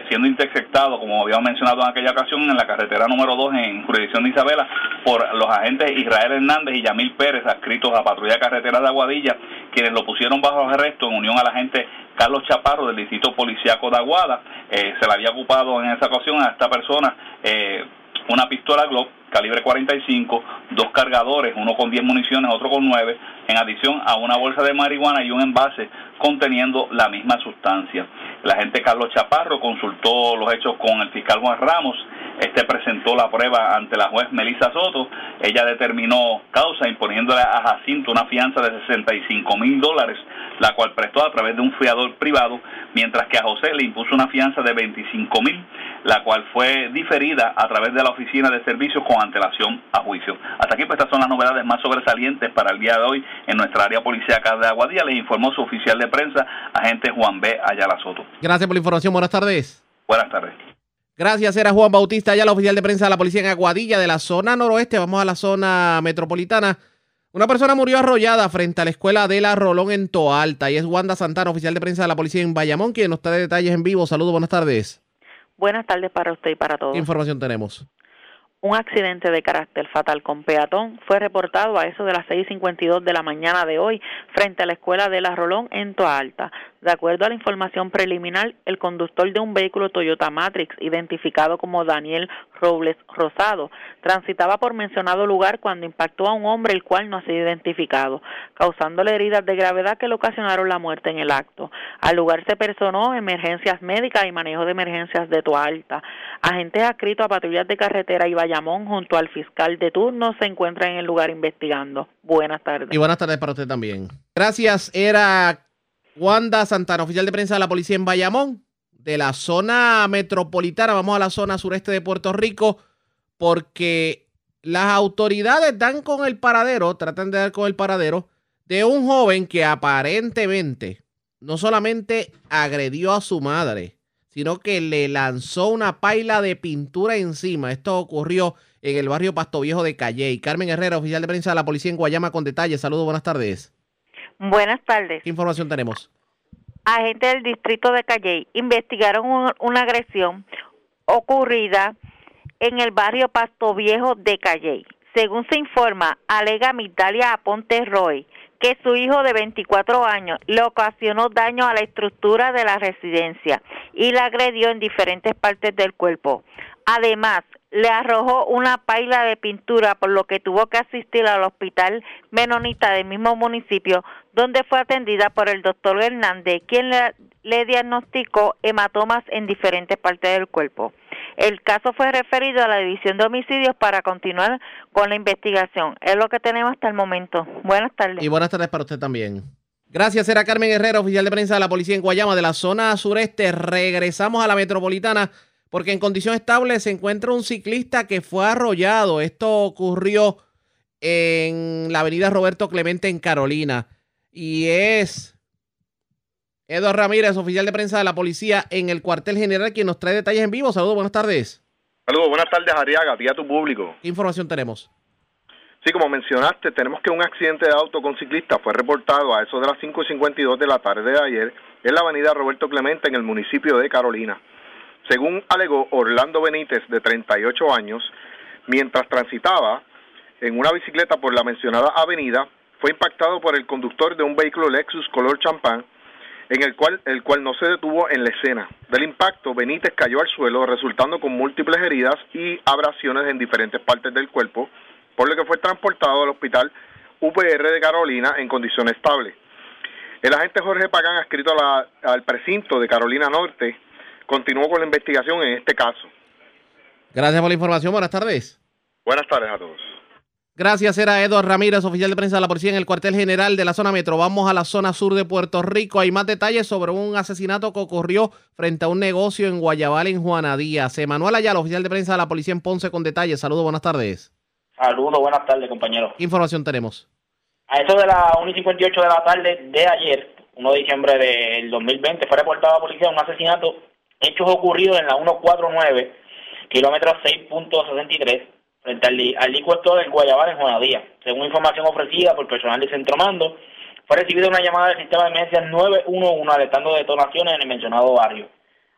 siendo interceptado, como habíamos mencionado en aquella ocasión, en la carretera número 2 en jurisdicción de Isabela, por los agentes Israel Hernández y Yamil Pérez, adscritos a Patrulla Carretera de Aguadilla, quienes lo pusieron bajo arresto en unión al agente Carlos Chaparro del Distrito Policiaco de Aguada. se le había ocupado en esa ocasión a esta persona eh, una pistola Glock calibre 45, dos cargadores, uno con 10 municiones, otro con 9, en adición a una bolsa de marihuana y un envase conteniendo la misma sustancia. El agente Carlos Chaparro consultó los hechos con el fiscal Juan Ramos, este presentó la prueba ante la juez Melissa Soto, ella determinó causa imponiéndole a Jacinto una fianza de 65 mil dólares, la cual prestó a través de un fiador privado, mientras que a José le impuso una fianza de 25 mil, la cual fue diferida a través de la Oficina de Servicios con antelación a juicio. Hasta aquí pues estas son las novedades más sobresalientes para el día de hoy en nuestra área policíaca de Aguadilla, les informó su oficial de prensa, agente Juan B. Ayala Soto. Gracias por la información, buenas tardes. Buenas tardes. Gracias, era Juan Bautista, ya la oficial de prensa de la policía en Aguadilla de la zona noroeste. Vamos a la zona metropolitana. Una persona murió arrollada frente a la escuela de la Rolón en Toalta y es Wanda Santana, oficial de prensa de la policía en Bayamón, quien nos trae detalles en vivo. Saludos, buenas tardes. Buenas tardes para usted y para todos. ¿Qué información tenemos? Un accidente de carácter fatal con peatón fue reportado a eso de las 6.52 de la mañana de hoy frente a la escuela de La Rolón en Toa Alta. De acuerdo a la información preliminar, el conductor de un vehículo Toyota Matrix, identificado como Daniel Robles Rosado, transitaba por mencionado lugar cuando impactó a un hombre el cual no ha sido identificado, causándole heridas de gravedad que le ocasionaron la muerte en el acto. Al lugar se personó emergencias médicas y manejo de emergencias de Toa Alta. Agentes adscritos a patrullas de carretera y Bayamón junto al fiscal de turno se encuentran en el lugar investigando. Buenas tardes. Y buenas tardes para usted también. Gracias. Era Wanda Santana, oficial de prensa de la policía en Bayamón. De la zona metropolitana, vamos a la zona sureste de Puerto Rico, porque las autoridades dan con el paradero, tratan de dar con el paradero de un joven que aparentemente no solamente agredió a su madre, sino que le lanzó una paila de pintura encima. Esto ocurrió en el barrio Pasto Viejo de Calley. Carmen Herrera, oficial de prensa de la policía en Guayama, con detalles. Saludos, buenas tardes. Buenas tardes. ¿Qué información tenemos? Agentes del distrito de Calley investigaron un- una agresión ocurrida en el barrio Pasto Viejo de Calley. Según se informa, alega Migdalia Aponte Roy que su hijo de 24 años le ocasionó daño a la estructura de la residencia y la agredió en diferentes partes del cuerpo. Además, le arrojó una paila de pintura por lo que tuvo que asistir al hospital menonita del mismo municipio donde fue atendida por el doctor Hernández quien le, le diagnosticó hematomas en diferentes partes del cuerpo. El caso fue referido a la División de Homicidios para continuar con la investigación. Es lo que tenemos hasta el momento. Buenas tardes. Y buenas tardes para usted también. Gracias, era Carmen Herrera, oficial de prensa de la policía en Guayama, de la zona sureste. Regresamos a la metropolitana porque en condición estable se encuentra un ciclista que fue arrollado. Esto ocurrió en la avenida Roberto Clemente en Carolina. Y es Eduardo Ramírez, oficial de prensa de la policía en el cuartel general, quien nos trae detalles en vivo. Saludos, buenas tardes. Saludos, buenas tardes, Ariaga, a ti a tu público. ¿Qué información tenemos? Sí, como mencionaste, tenemos que un accidente de auto con ciclista fue reportado a eso de las 5 y 52 de la tarde de ayer en la avenida Roberto Clemente en el municipio de Carolina. Según alegó Orlando Benítez, de 38 años, mientras transitaba en una bicicleta por la mencionada avenida, fue impactado por el conductor de un vehículo Lexus color champán, en el cual, el cual no se detuvo en la escena. Del impacto, Benítez cayó al suelo, resultando con múltiples heridas y abrasiones en diferentes partes del cuerpo, por lo que fue transportado al hospital UPR de Carolina en condición estable. El agente Jorge Pagán, adscrito a la- al precinto de Carolina Norte, continuó con la investigación en este caso. Gracias por la información. Buenas tardes. Buenas tardes a todos. Gracias, era Eduardo Ramírez, oficial de prensa de la policía en el cuartel general de la zona metro. Vamos a la zona sur de Puerto Rico. Hay más detalles sobre un asesinato que ocurrió frente a un negocio en Guayabal, en Juana Díaz. Emanuel Ayala, oficial de prensa de la policía en Ponce, con detalles. Saludos, buenas tardes. Saludos, buenas tardes, compañeros. ¿Qué información tenemos? A eso de las 1 y 58 de la tarde de ayer, 1 de diciembre del 2020, fue reportado a la policía un asesinato, hechos ocurridos en la 149, kilómetro 6.63, frente al, al del Guayabal en Juanadía. Según información ofrecida por personal de Centro Mando, fue recibida una llamada del sistema de emergencias 911 alertando de detonaciones en el mencionado barrio.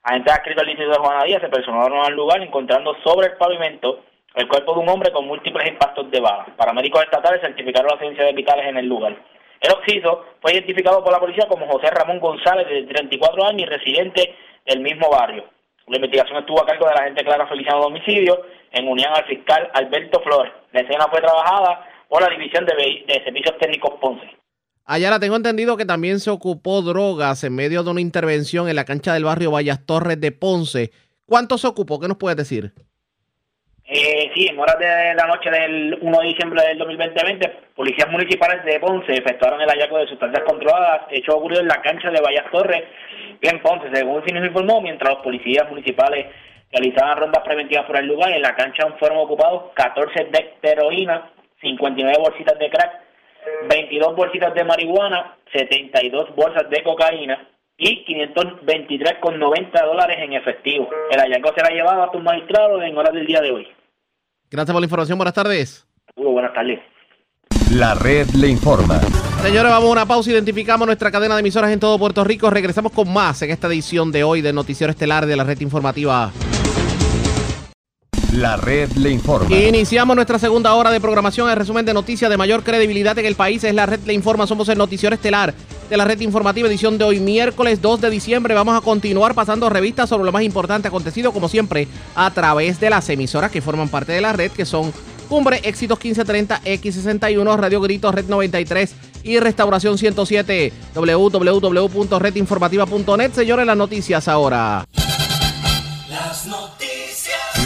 Agentes adscritos al distrito de Juanadía se personaron al lugar encontrando sobre el pavimento el cuerpo de un hombre con múltiples impactos de bala. Paramédicos estatales certificaron la ausencia de vitales en el lugar. El occiso fue identificado por la policía como José Ramón González, de 34 años y residente del mismo barrio. La investigación estuvo a cargo de la agente Clara Feliciano de Homicidio en unión al fiscal Alberto Flores. La escena fue trabajada por la División de, de Servicios Técnicos Ponce. Ayala, tengo entendido que también se ocupó drogas en medio de una intervención en la cancha del barrio Vallas Torres de Ponce. ¿Cuánto se ocupó? ¿Qué nos puedes decir? Eh, sí, en horas de la noche del 1 de diciembre del 2020, policías municipales de Ponce efectuaron el hallazgo de sustancias controladas, hecho ocurrido en la cancha de Vallas Torres, en Ponce, según se nos informó, mientras los policías municipales realizaban rondas preventivas por el lugar, en la cancha fueron ocupados 14 de heroína, 59 bolsitas de crack, 22 bolsitas de marihuana, 72 bolsas de cocaína y 523,90 dólares en efectivo. El hallazgo será llevado a tu magistrado en horas del día de hoy. Gracias por la información. Buenas tardes. Muy buenas tardes. La red le informa. Señores, vamos a una pausa. Identificamos nuestra cadena de emisoras en todo Puerto Rico. Regresamos con más en esta edición de hoy de Noticiero Estelar de la Red Informativa. La red le informa. Iniciamos nuestra segunda hora de programación. El resumen de noticias de mayor credibilidad en el país es la Red Le Informa. Somos el Noticiero Estelar de la Red Informativa, edición de hoy, miércoles 2 de diciembre. Vamos a continuar pasando revistas sobre lo más importante acontecido, como siempre, a través de las emisoras que forman parte de la red, que son Cumbre, Éxitos 1530, X61, Radio Gritos, Red 93 y Restauración 107. www.redinformativa.net. Señores, las noticias ahora. Las noticias.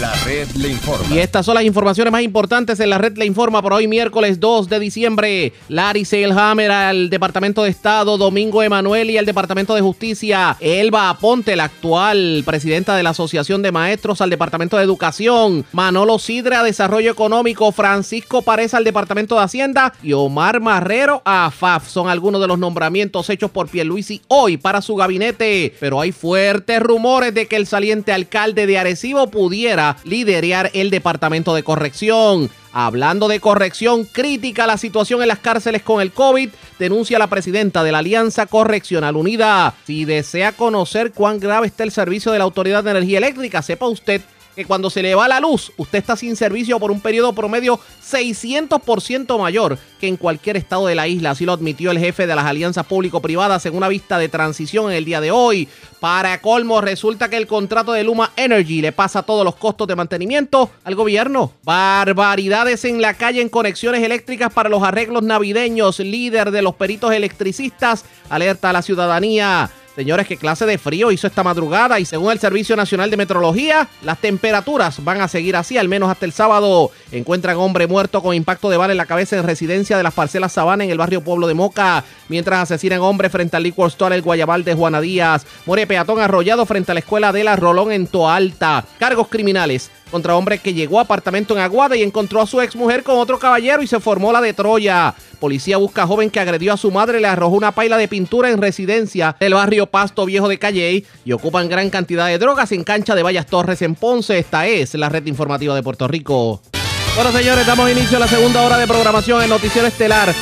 La red le informa. Y estas son las informaciones más importantes en la red le informa por hoy miércoles 2 de diciembre. Larry Seilhammer al Departamento de Estado, Domingo Emanuel y al Departamento de Justicia. Elba Aponte, la actual presidenta de la Asociación de Maestros al Departamento de Educación. Manolo Sidre a Desarrollo Económico. Francisco Párez al Departamento de Hacienda. Y Omar Marrero a FAF. Son algunos de los nombramientos hechos por Pierluisi hoy para su gabinete. Pero hay fuertes rumores de que el saliente alcalde de Arecibo pudiera liderear el Departamento de Corrección. Hablando de corrección, crítica la situación en las cárceles con el COVID, denuncia la presidenta de la Alianza Correccional Unida. Si desea conocer cuán grave está el servicio de la Autoridad de Energía Eléctrica, sepa usted que cuando se le va la luz, usted está sin servicio por un periodo promedio 600% mayor que en cualquier estado de la isla. Así lo admitió el jefe de las alianzas público-privadas en una vista de transición en el día de hoy. Para colmo, resulta que el contrato de Luma Energy le pasa todos los costos de mantenimiento al gobierno. Barbaridades en la calle en conexiones eléctricas para los arreglos navideños. Líder de los peritos electricistas alerta a la ciudadanía. Señores, ¿qué clase de frío hizo esta madrugada? Y según el Servicio Nacional de Metrología, las temperaturas van a seguir así, al menos hasta el sábado. Encuentran hombre muerto con impacto de bala en la cabeza en residencia de las parcelas Sabana en el barrio Pueblo de Moca, mientras asesinan hombre frente al Liquor Store El Guayabal de Juana Díaz. Muere peatón arrollado frente a la escuela de la Rolón en Toalta. Cargos criminales contra hombre que llegó a apartamento en Aguada y encontró a su exmujer con otro caballero y se formó la de Troya. Policía busca joven que agredió a su madre le arrojó una paila de pintura en residencia del barrio Pasto Viejo de Calley y ocupan gran cantidad de drogas en cancha de Vallas Torres en Ponce. Esta es la red informativa de Puerto Rico. Bueno, señores, damos inicio a la segunda hora de programación en Noticiero Estelar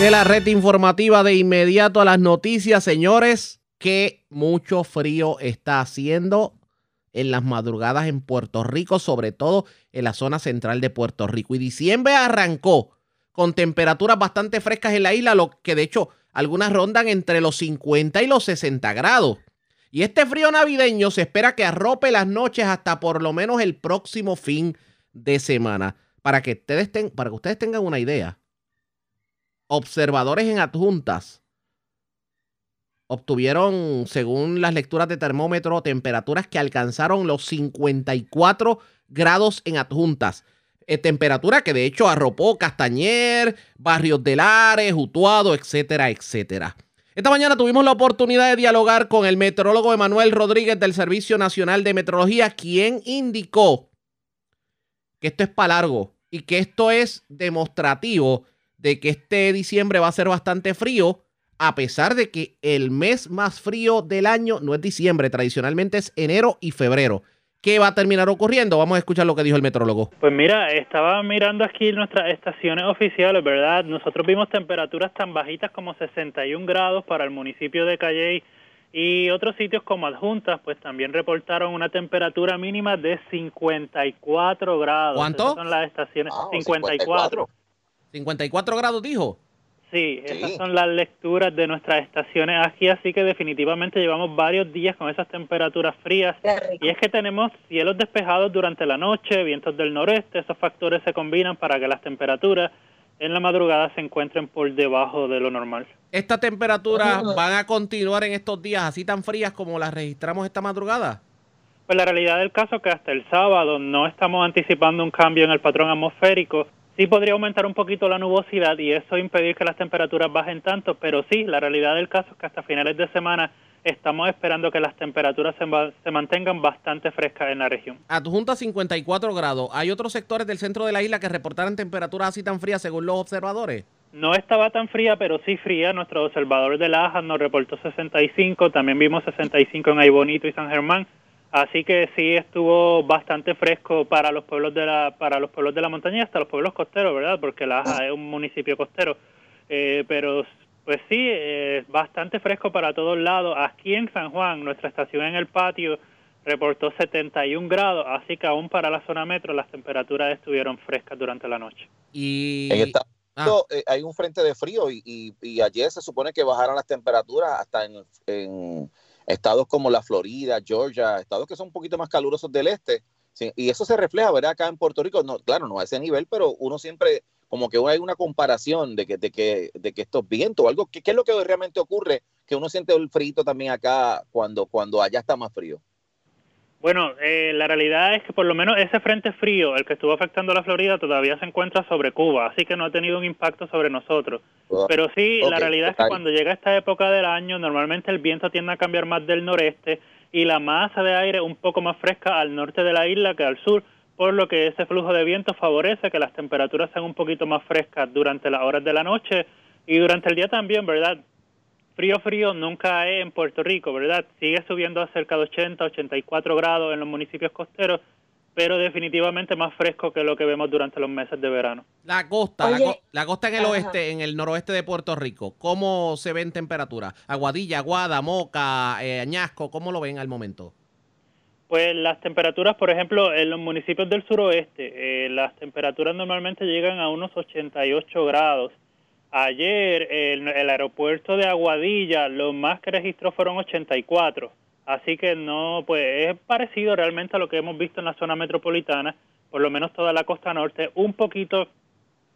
de la red informativa de inmediato a las noticias, señores. Que mucho frío está haciendo en las madrugadas en Puerto Rico, sobre todo en la zona central de Puerto Rico. Y diciembre arrancó con temperaturas bastante frescas en la isla, lo que de hecho algunas rondan entre los 50 y los 60 grados. Y este frío navideño se espera que arrope las noches hasta por lo menos el próximo fin de semana. Para que ustedes, tengan una idea, observadores en adjuntas obtuvieron, según las lecturas de termómetro, temperaturas que alcanzaron los 54 grados en adjuntas. Eh, temperatura que de hecho arropó Castañer, Barrios de Lares, Utuado, etcétera, etcétera. Esta mañana tuvimos la oportunidad de dialogar con el meteorólogo Emanuel Rodríguez del Servicio Nacional de Meteorología, quien indicó que esto es para largo y que esto es demostrativo de que este diciembre va a ser bastante frío a pesar de que el mes más frío del año no es diciembre, tradicionalmente es enero y febrero. ¿Qué va a terminar ocurriendo? Vamos a escuchar lo que dijo el metrólogo. Pues mira, estaba mirando aquí nuestras estaciones oficiales, ¿verdad? Nosotros vimos temperaturas tan bajitas como 61 grados para el municipio de Calley y otros sitios como Adjuntas, pues también reportaron una temperatura mínima de 54 grados. ¿Cuánto? son las estaciones 54. 54 grados dijo. Sí, esas son las lecturas de nuestras estaciones aquí, así que definitivamente llevamos varios días con esas temperaturas frías. Y es que tenemos cielos despejados durante la noche, vientos del noreste, esos factores se combinan para que las temperaturas en la madrugada se encuentren por debajo de lo normal. ¿Estas temperaturas van a continuar en estos días así tan frías como las registramos esta madrugada? Pues la realidad del caso es que hasta el sábado no estamos anticipando un cambio en el patrón atmosférico Sí podría aumentar un poquito la nubosidad y eso impedir que las temperaturas bajen tanto, pero sí, la realidad del caso es que hasta finales de semana estamos esperando que las temperaturas se, mantengan bastante frescas en la región. Adjunta 54 grados. ¿Hay otros sectores del centro de la isla que reportaran temperaturas así tan frías según los observadores? No estaba tan fría, pero sí fría. Nuestro observador de Lajas nos reportó 65, también vimos 65 en Aybonito y San Germán. Así que sí estuvo bastante fresco para los pueblos de la para los pueblos de la montaña y hasta los pueblos costeros, ¿verdad? Porque Laja es un municipio costero. Eh, pero pues sí, eh, bastante fresco para todos lados. Aquí en San Juan, nuestra estación en el patio reportó 71 grados, así que aún para la zona metro las temperaturas estuvieron frescas durante la noche. Y en esta, eh, hay un frente de frío y, y, ayer se supone que bajaron las temperaturas hasta en estados como la Florida, Georgia, estados que son un poquito más calurosos del este. y eso se refleja, ¿verdad? Acá en Puerto Rico, no, claro, no a ese nivel, pero uno siempre, como que hay una comparación de que, de que, de que estos vientos, algo, ¿qué, es lo que realmente ocurre? Que uno siente el frío también acá cuando, cuando allá está más frío. Bueno, eh, la realidad es que por lo menos ese frente frío, el que estuvo afectando a la Florida, todavía se encuentra sobre Cuba, así que no ha tenido un impacto sobre nosotros. Pero sí, la realidad es que cuando llega esta época del año, normalmente el viento tiende a cambiar más del noreste y la masa de aire un poco más fresca al norte de la isla que al sur, por lo que ese flujo de viento favorece que las temperaturas sean un poquito más frescas durante las horas de la noche y durante el día también, ¿verdad? Frío, frío nunca es en Puerto Rico, ¿verdad? Sigue subiendo a cerca de 80, 84 grados en los municipios costeros, pero definitivamente más fresco que lo que vemos durante los meses de verano. La costa, la, Oye. co- la costa en el Ajá. oeste, en el noroeste de Puerto Rico, ¿cómo se ve en temperatura? Aguadilla, Aguada, Moca, eh, Añasco, ¿cómo lo ven al momento? Pues las temperaturas, por ejemplo, en los municipios del suroeste, eh, las temperaturas normalmente llegan a unos 88 grados. Ayer el, el aeropuerto de Aguadilla, lo más que registró fueron 84. Así que no, pues es parecido realmente a lo que hemos visto en la zona metropolitana, por lo menos toda la costa norte, un poquito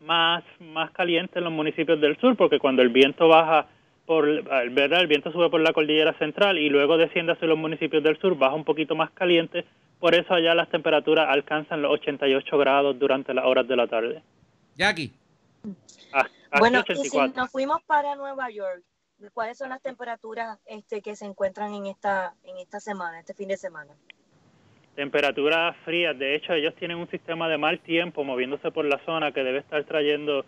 más, más caliente en los municipios del sur, porque cuando el viento baja por, verdad, el viento sube por la cordillera central y luego desciende hacia los municipios del sur, baja un poquito más caliente, por eso allá las temperaturas alcanzan los 88 grados durante las horas de la tarde. Jackie. Ah, Bueno, y si 84. nos fuimos para Nueva York, ¿cuáles son las temperaturas este, que se encuentran en esta, en esta semana, este fin de semana? temperaturas frías. De hecho, ellos tienen un sistema de mal tiempo moviéndose por la zona que debe estar trayendo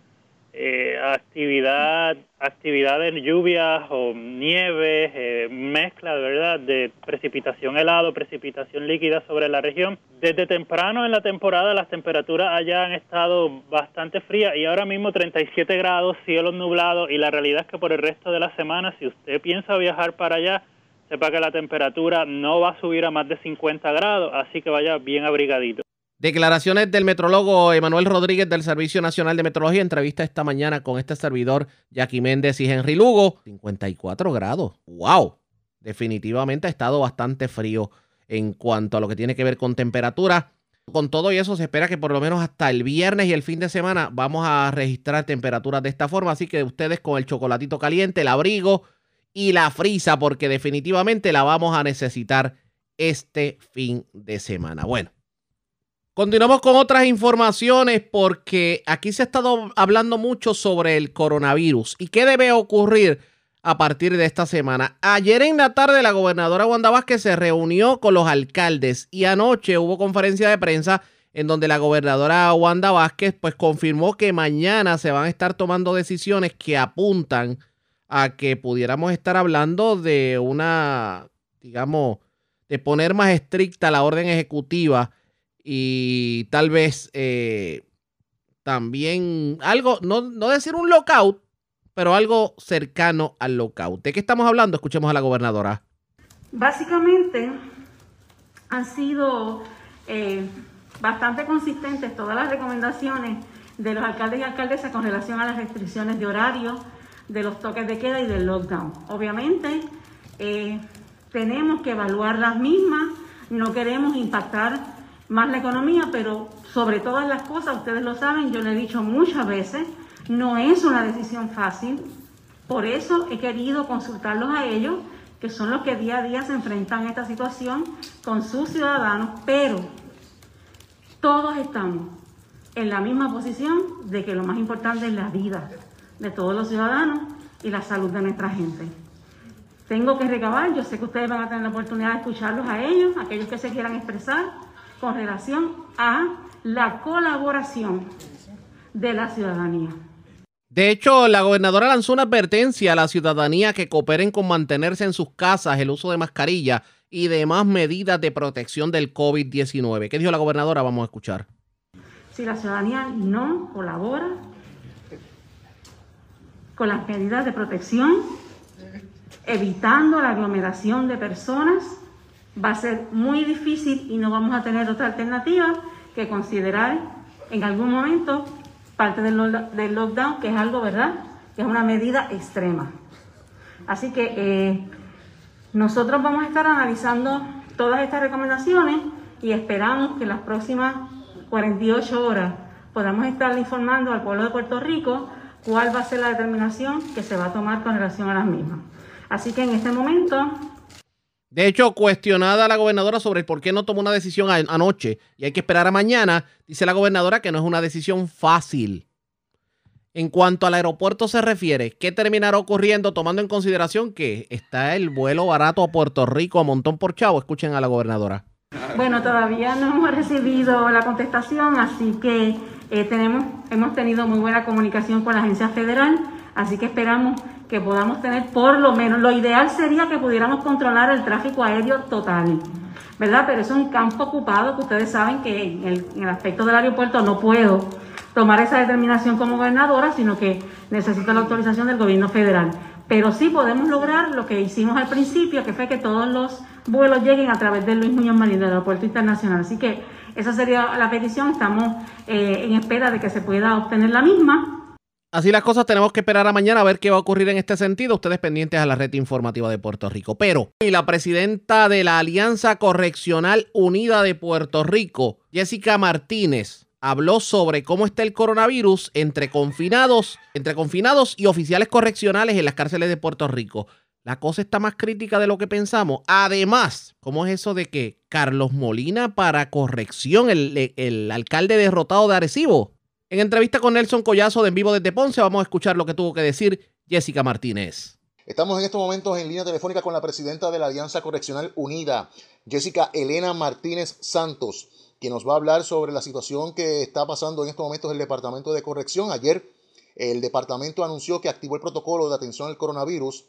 eh, actividad, actividades, lluvias o nieves, eh, mezcla, ¿verdad?, de precipitación helado, precipitación líquida sobre la región. Desde temprano en la temporada las temperaturas allá han estado bastante frías y ahora mismo 37 grados, cielos nublados y la realidad es que por el resto de la semana, si usted piensa viajar para allá, sepa que la temperatura no va a subir a más de 50 grados, así que vaya bien abrigadito. Declaraciones del metrólogo Emanuel Rodríguez del Servicio Nacional de Meteorología. Entrevista esta mañana con este servidor, Jackie Méndez y Henry Lugo. 54 grados. ¡Wow! Definitivamente ha estado bastante frío en cuanto a lo que tiene que ver con temperatura. Con todo y eso, se espera que por lo menos hasta el viernes y el fin de semana vamos a registrar temperaturas de esta forma. Así que ustedes con el chocolatito caliente, el abrigo y la frisa, porque definitivamente la vamos a necesitar este fin de semana. Bueno. Continuamos con otras informaciones porque aquí se ha estado hablando mucho sobre el coronavirus y qué debe ocurrir a partir de esta semana. Ayer en la tarde la gobernadora Wanda Vázquez se reunió con los alcaldes y anoche hubo conferencia de prensa en donde la gobernadora Wanda Vázquez pues confirmó que mañana se van a estar tomando decisiones que apuntan a que pudiéramos estar hablando de una, digamos, de poner más estricta la orden ejecutiva y tal vez eh, también algo, no, no decir un lockout, pero algo cercano al lockout. ¿De qué estamos hablando? Escuchemos a la gobernadora. Básicamente han sido eh, bastante consistentes todas las recomendaciones de los alcaldes y alcaldesas con relación a las restricciones de horario, de los toques de queda y del lockdown. Obviamente eh, tenemos que evaluar las mismas, no queremos impactar más la economía, pero sobre todas las cosas, ustedes lo saben, yo lo he dicho muchas veces, no es una decisión fácil, por eso he querido consultarlos a ellos, que son los que día a día se enfrentan a esta situación con sus ciudadanos, pero todos estamos en la misma posición de que lo más importante es la vida de todos los ciudadanos y la salud de nuestra gente. Tengo que recabar, yo sé que ustedes van a tener la oportunidad de escucharlos a ellos, aquellos que se quieran expresar con relación a la colaboración de la ciudadanía. De hecho, la gobernadora lanzó una advertencia a la ciudadanía que cooperen con mantenerse en sus casas, el uso de mascarilla y demás medidas de protección del COVID-19. ¿Qué dijo la gobernadora? Vamos a escuchar. Si la ciudadanía no colabora con las medidas de protección, evitando la aglomeración de personas, va a ser muy difícil y no vamos a tener otra alternativa que considerar en algún momento parte del, lo- del lockdown, que es algo, ¿verdad? Que es una medida extrema. Así que eh, nosotros vamos a estar analizando todas estas recomendaciones y esperamos que en las próximas 48 horas podamos estar informando al pueblo de Puerto Rico cuál va a ser la determinación que se va a tomar con relación a las mismas. Así que en este momento De hecho, cuestionada la gobernadora sobre el por qué no tomó una decisión anoche y hay que esperar a mañana, dice la gobernadora que no es una decisión fácil. En cuanto al aeropuerto se refiere, ¿qué terminará ocurriendo tomando en consideración que está el vuelo barato a Puerto Rico a montón por chavo? Escuchen a la gobernadora. Bueno, todavía no hemos recibido la contestación, así que eh, tenemos, hemos tenido muy buena comunicación con la agencia federal, así que esperamos que podamos tener por lo menos, lo ideal sería que pudiéramos controlar el tráfico aéreo total, ¿verdad? Pero es un campo ocupado que ustedes saben que en el, aspecto del aeropuerto no puedo tomar esa determinación como gobernadora, sino que necesito la autorización del gobierno federal. Pero sí podemos lograr lo que hicimos al principio, que fue que todos los vuelos lleguen a través del Luis Muñoz Marín, del aeropuerto internacional. Así que esa sería la petición. Estamos eh, en espera de que se pueda obtener la misma. Así las cosas, tenemos que esperar a mañana a ver qué va a ocurrir en este sentido. Ustedes pendientes a la red informativa de Puerto Rico. Pero, y la presidenta de la Alianza Correccional Unida de Puerto Rico, Jessica Martínez, habló sobre cómo está el coronavirus entre confinados, entre confinados y oficiales correccionales en las cárceles de Puerto Rico. La cosa está más crítica de lo que pensamos. Además, ¿cómo es eso de que Carlos Molina para corrección, el, el alcalde derrotado de Arecibo? En entrevista con Nelson Collazo de En Vivo desde Ponce, vamos a escuchar lo que tuvo que decir Jessica Martínez. Estamos en estos momentos en línea telefónica con la presidenta de la Alianza Correccional Unida, Jessica Elena Martínez Santos, quien nos va a hablar sobre la situación que está pasando en estos momentos en el Departamento de Corrección. Ayer el departamento anunció que activó el protocolo de atención al coronavirus,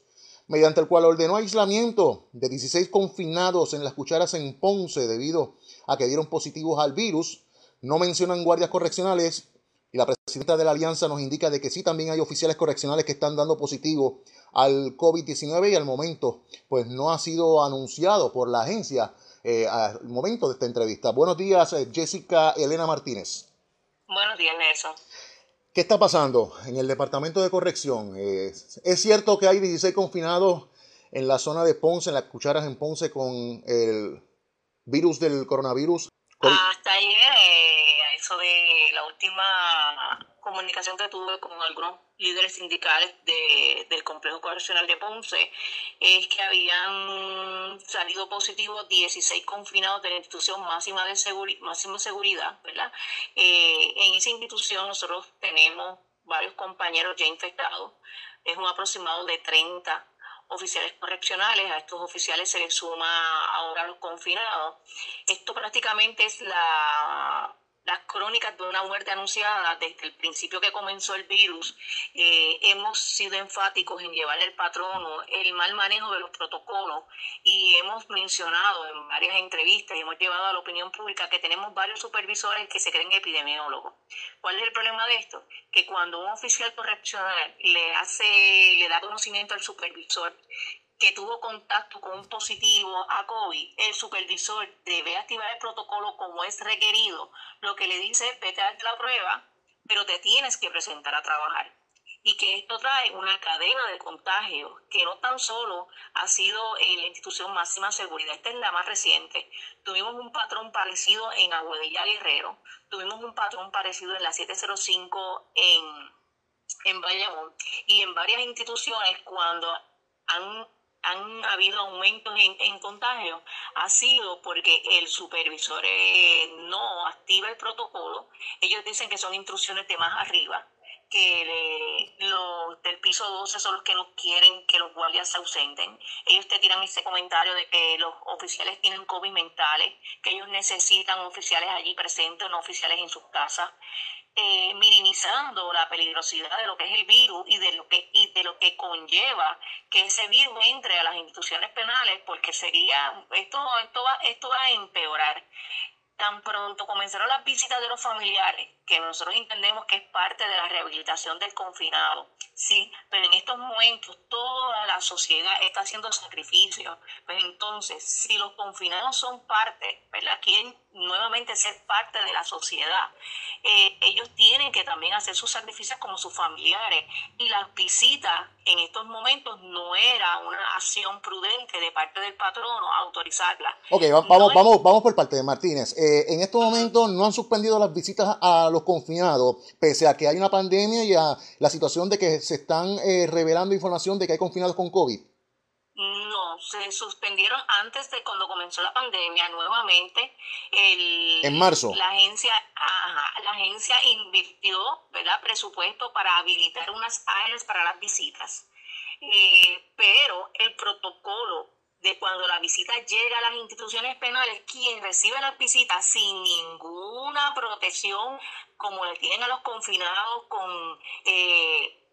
mediante el cual ordenó aislamiento de 16 confinados en las cucharas en Ponce debido a que dieron positivos al virus. No mencionan guardias correccionales y la presidenta de la alianza nos indica de que sí también hay oficiales correccionales que están dando positivo al COVID-19 y al momento pues no ha sido anunciado por la agencia eh, al momento de esta entrevista. Buenos días, eh, Jessica Elena Martínez. Buenos días, Nelson. ¿Qué está pasando en el departamento de corrección? Eh, ¿Es cierto que hay 16 confinados en la zona de Ponce, en las cucharas en Ponce con el virus del coronavirus? Hasta ayer, a de la última comunicación que tuve con algunos líderes sindicales del complejo correccional de Ponce, es que habían salido positivos 16 confinados de la institución máxima de máxima seguridad, ¿verdad? Eh, en esa institución nosotros tenemos varios compañeros ya infectados, es un aproximado de 30 oficiales correccionales, a estos oficiales se les suma ahora los confinados. Esto prácticamente es la las crónicas de una muerte anunciada desde el principio que comenzó el virus, eh, hemos sido enfáticos en llevarle el patrono el mal manejo de los protocolos y hemos mencionado en varias entrevistas y hemos llevado a la opinión pública que tenemos varios supervisores que se creen epidemiólogos. ¿Cuál es el problema de esto? Que cuando un oficial correccional le hace, le da conocimiento al supervisor que tuvo contacto con un positivo a COVID, el supervisor debe activar el protocolo como es requerido. Lo que le dice es vete a dar la prueba, pero te tienes que presentar a trabajar. Y que esto trae una cadena de contagio que no tan solo ha sido en la institución máxima seguridad, esta es la más reciente. Tuvimos un patrón parecido en Aguadilla Guerrero, tuvimos un patrón parecido en la 705 en, en Bayamón y en varias instituciones cuando han han habido aumentos en, contagio ha sido porque el supervisor eh, no activa el protocolo. Ellos dicen que son instrucciones de más arriba, que los del piso 12 son los que no quieren que los guardias se ausenten. Ellos te tiran ese comentario de que los oficiales tienen COVID mentales, que ellos necesitan oficiales allí presentes, no oficiales en sus casas. Eh, minimizando la peligrosidad de lo que es el virus y de lo que y de lo que conlleva que ese virus entre a las instituciones penales porque sería esto esto va esto va a empeorar. Tan pronto comenzaron las visitas de los familiares que nosotros entendemos que es parte de la rehabilitación del confinado, sí, pero en estos momentos toda la sociedad está haciendo sacrificios. Pues entonces, si los confinados son parte, ¿verdad? Quieren nuevamente ser parte de la sociedad, eh, ellos tienen que también hacer sus sacrificios como sus familiares. Y las visitas en estos momentos no era una acción prudente de parte del patrono autorizarla. Ok, vamos, vamos, vamos por parte de Martínez. Eh, en estos momentos no han suspendido las visitas a los confinados, pese a que hay una pandemia y a la situación de que se están eh, revelando información de que hay confinados con COVID? No, se suspendieron antes de cuando comenzó la pandemia nuevamente. El, En marzo. La agencia, ajá, la agencia invirtió, ¿verdad? Presupuesto para habilitar unas áreas para las visitas. Eh, pero el protocolo cuando la visita llega a las instituciones penales, quien recibe las visitas sin ninguna protección, como le tienen a los confinados con eh,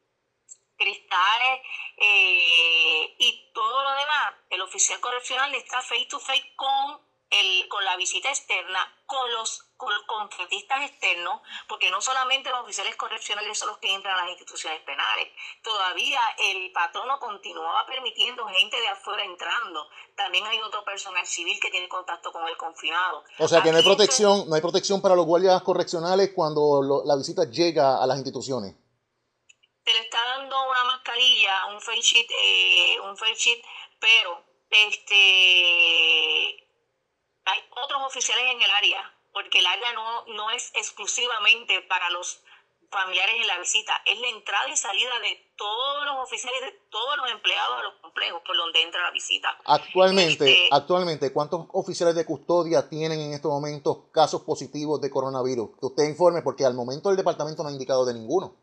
cristales eh, y todo lo demás, el oficial correccional está face to face con el, con la visita externa, con los contratistas externos, porque no solamente los oficiales correccionales son los que entran a las instituciones penales, todavía el patrono continuaba permitiendo gente de afuera entrando. También hay otro personal civil que tiene contacto con el confinado. O sea que no hay se- protección, no hay protección para los guardias correccionales cuando lo- la visita llega a las instituciones. se le está dando una mascarilla, un face sheet, eh, un face sheet, pero este hay otros oficiales en el área, porque el área no, no es exclusivamente para los familiares en la visita, es la entrada y salida de todos los oficiales, de todos los empleados de los complejos por donde entra la visita. Actualmente, Este- actualmente, ¿cuántos oficiales de custodia tienen en estos momentos casos positivos de coronavirus? Que usted informe, porque al momento el departamento no ha indicado de ninguno.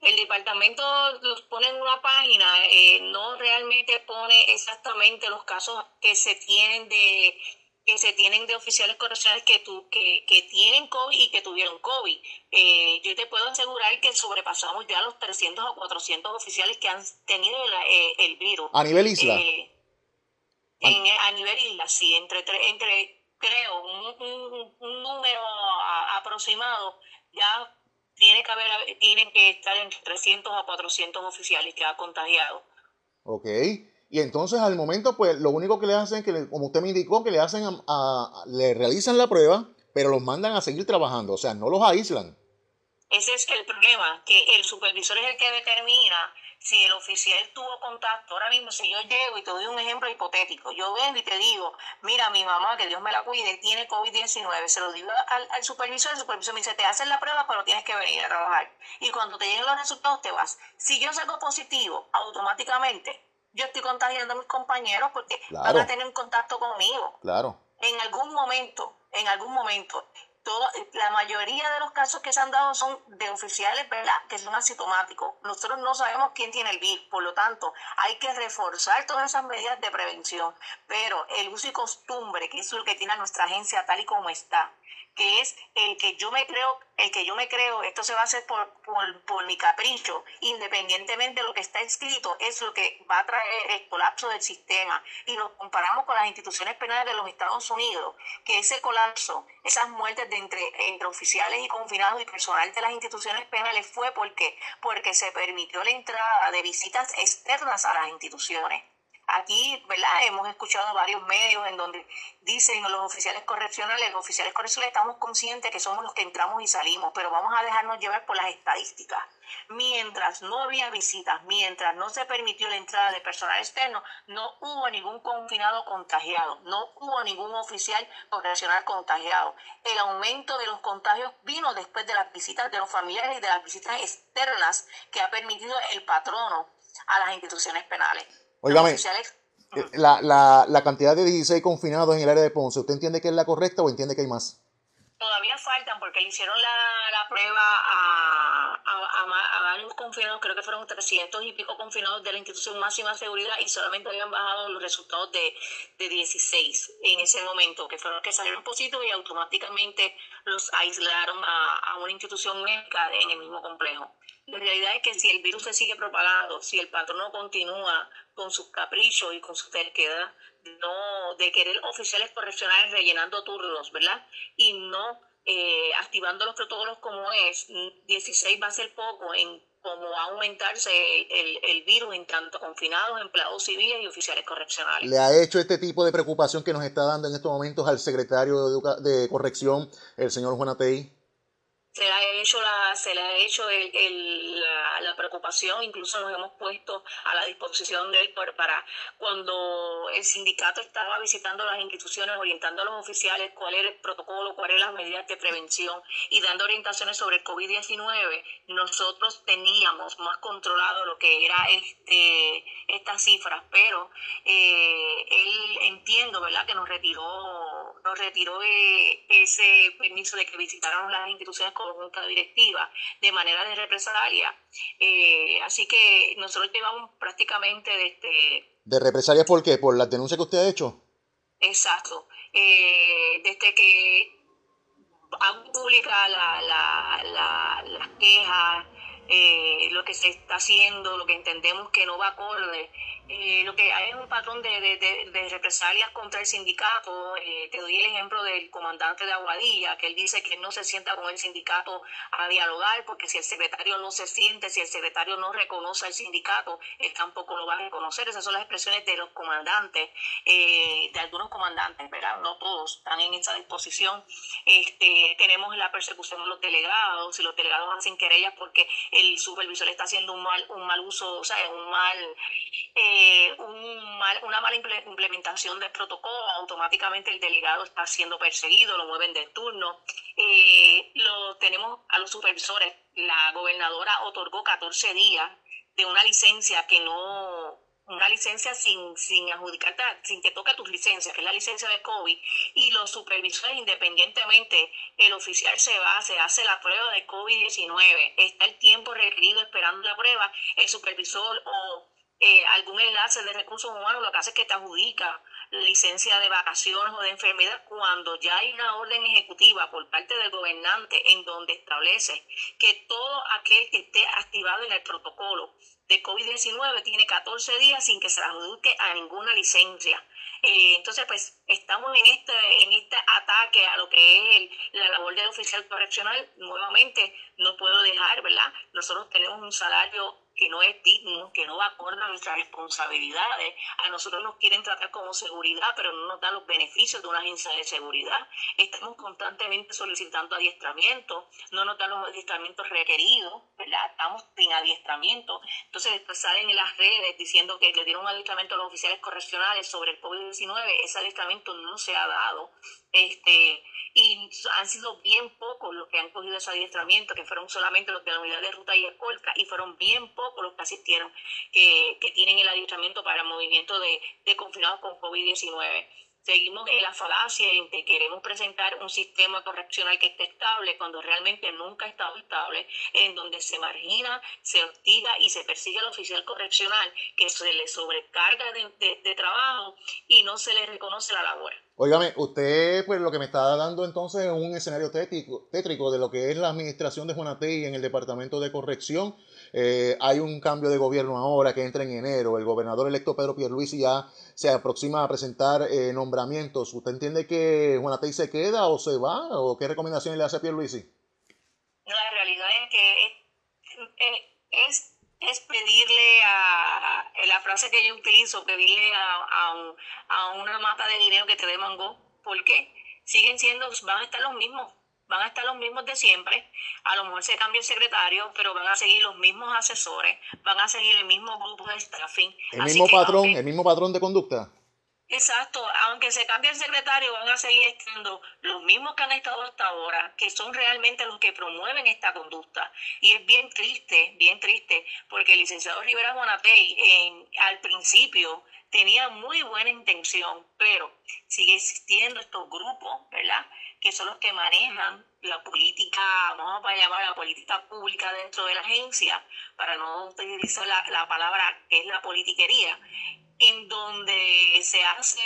El departamento los pone en una página, eh, no realmente pone exactamente los casos que se tienen de que se tienen de oficiales correccionales que, tu, que, que tienen COVID y que tuvieron COVID. Eh, yo te puedo asegurar que sobrepasamos ya los 300 o 400 oficiales que han tenido el, eh, el virus. A nivel isla. Eh, en- a nivel isla, sí, entre, tre- entre creo, un, un- un número a- aproximado, ya tiene que haber, tienen que estar entre 300 a 400 oficiales que ha contagiado. ¿Ok? Y entonces al momento, pues lo único que le hacen, que le- como usted me indicó, que le hacen, a, a- le realizan la prueba, pero los mandan a seguir trabajando, o sea, no los aíslan. Ese es el problema, que el supervisor es el que determina si el oficial tuvo contacto. Ahora mismo, si yo llego y te doy un ejemplo hipotético, yo vengo y te digo, mira, mi mamá, que Dios me la cuide, tiene COVID-19, se lo digo al, al supervisor, el supervisor me dice, te hacen la prueba, pero tienes que venir a trabajar. Y cuando te lleguen los resultados, te vas. Si yo salgo positivo, automáticamente, yo estoy contagiando a mis compañeros porque van Claro. a tener un contacto conmigo Claro. en algún momento, en algún momento, todo, la mayoría de los casos que se han dado son de oficiales, ¿verdad? Que son asintomáticos. Nosotros no sabemos quién tiene el virus, por lo tanto, hay que reforzar todas esas medidas de prevención. Pero el uso y costumbre, que es lo que tiene nuestra agencia tal y como está, que es el que yo me creo, el que yo me creo, esto se va a hacer por, por, por mi capricho, independientemente de lo que está escrito, es lo que va a traer el colapso del sistema. Y nos comparamos con las instituciones penales de los Estados Unidos, que ese colapso, esas muertes de entre, entre oficiales y confinados y personal de las instituciones penales fue porque, porque se permitió la entrada de visitas externas a las instituciones. Aquí, ¿verdad? Hemos escuchado varios medios en donde dicen los oficiales correccionales, los oficiales correccionales estamos conscientes que somos los que entramos y salimos, pero vamos a dejarnos llevar por las estadísticas. Mientras no había visitas, mientras no se permitió la entrada de personal externo, no hubo ningún confinado contagiado, no hubo ningún oficial correccional contagiado. El aumento de los contagios vino después de las visitas de los familiares y de las visitas externas que ha permitido el patrono a las instituciones penales. Óigame, eh, la, la, la cantidad de 16 confinados en el área de Ponce, ¿usted entiende que es la correcta o entiende que hay más? todavía faltan porque le hicieron la, la prueba a, a, a ma- a varios confinados, creo que fueron 300 y pico confinados de la institución máxima de seguridad y solamente habían bajado los resultados de, de 16 en ese momento, que fueron los que salieron positivos y automáticamente los aislaron a, a una institución médica en el mismo complejo. La realidad es que si el virus se sigue propagando, si el patrono continúa con sus caprichos y con su terquedad no, de querer oficiales correccionales rellenando turnos, ¿verdad? Y no eh, activando los protocolos como es, 16 va a ser poco en cómo va a aumentarse el, el virus en tanto confinados, empleados civiles y oficiales correccionales. ¿Le ha hecho este tipo de preocupación que nos está dando en estos momentos al secretario de, de Corrección, el señor Juan Atei? Se le ha hecho la se le ha hecho el, la, la preocupación incluso nos hemos puesto a la disposición de él para cuando el sindicato estaba visitando las instituciones orientando a los oficiales cuál era el protocolo cuáles eran las medidas de prevención y dando orientaciones sobre el COVID-19 nosotros teníamos más controlado lo que era este estas cifras pero eh, él entiendo verdad que nos retiró nos retiró eh, ese permiso de que visitáramos las instituciones con junta directiva de manera de represalia. Eh, así que nosotros llevamos prácticamente desde, ¿De represalias por qué? ¿Por las denuncias que usted ha hecho? exacto, eh, desde que hago pública la, la, la- las quejas, eh, lo que se está haciendo, lo que entendemos que no va acorde. Eh, lo que hay es un patrón de, represalias contra el sindicato. Eh, te doy el ejemplo del comandante de Aguadilla, que él dice que no se sienta con el sindicato a dialogar, porque si el secretario no se siente, si el secretario no reconoce al sindicato, él tampoco lo va a reconocer. Esas son las expresiones de los comandantes, eh, de algunos comandantes, ¿verdad? No todos están en esa disposición. Este, tenemos la persecución de los delegados, si los delegados hacen querellas porque el supervisor está haciendo un mal, un mal uso, o sea, un mal, eh, mal, una mala imple- implementación del protocolo, automáticamente el delegado está siendo perseguido, lo mueven de turno. Eh, lo tenemos a los supervisores. La gobernadora otorgó 14 días de una licencia que no una licencia sin, sin sin que toque tus licencias, que es la licencia de COVID, y los supervisores, independientemente, el oficial se va, se hace la prueba de COVID-19, está el tiempo requerido esperando la prueba, el supervisor o eh, algún enlace de recursos humanos lo que hace es que te adjudica licencia de vacaciones o de enfermedad cuando ya hay una orden ejecutiva por parte del gobernante en donde establece que todo aquel que esté activado en el protocolo de COVID-19 tiene 14 días sin que se le adjudique a ninguna licencia. Eh, entonces, pues estamos en este, en este ataque a lo que es el- la labor del oficial correccional. Nuevamente, no puedo dejar, ¿verdad? Nosotros tenemos un salario que no es digno, que no va acorde a nuestras responsabilidades. A nosotros nos quieren tratar como seguridad, pero no nos dan los beneficios de una agencia de seguridad. Estamos constantemente solicitando adiestramiento, no nos dan los adiestramientos requeridos, ¿verdad? Estamos sin adiestramiento. Entonces después salen en las redes diciendo que le dieron un adiestramiento a los oficiales correccionales sobre el COVID-19. Ese adiestramiento no se ha dado. Este, y han sido bien pocos los que han cogido ese adiestramiento, que fueron solamente los de la unidad de ruta y escolta, y fueron bien pocos los que asistieron, que, tienen el adiestramiento para el movimiento de, de confinados con COVID-19. Seguimos en la falacia en que queremos presentar un sistema correccional que esté estable cuando realmente nunca ha estado estable, en donde se margina, se hostiga y se persigue al oficial correccional, que se le sobrecarga de, trabajo y no se le reconoce la labor. Óigame, usted pues lo que me está dando entonces es un escenario tétrico, tétrico de lo que es la administración de Juanatey en el Departamento de Corrección. Eh, hay un cambio de gobierno ahora que entra en enero. El gobernador electo Pedro Pierluisi ya se aproxima a presentar eh, nombramientos. ¿Usted entiende que Juanatey se queda o se va? ¿O qué recomendaciones le hace a Pierluisi? La realidad es que es, es, pedirle a, la frase que yo utilizo, pedirle a, a, a una mata de dinero que te dé mango. ¿Por qué? Siguen siendo, van a estar los mismos, van a estar los mismos de siempre. A lo mejor se cambia el secretario, pero van a seguir los mismos asesores, van a seguir el mismo grupo de staffing. El Así mismo que, patrón, aunque- el mismo patrón de conducta. Exacto, aunque se cambie el secretario, van a seguir estando los mismos que han estado hasta ahora, que son realmente los que promueven esta conducta. Y es bien triste, bien triste, porque el licenciado Rivera Bonapey en, al principio tenía muy buena intención, pero sigue existiendo estos grupos, ¿verdad? Que son los que manejan la política, vamos a llamar la política pública dentro de la agencia, para no utilizar la, la palabra que es la politiquería en donde se hace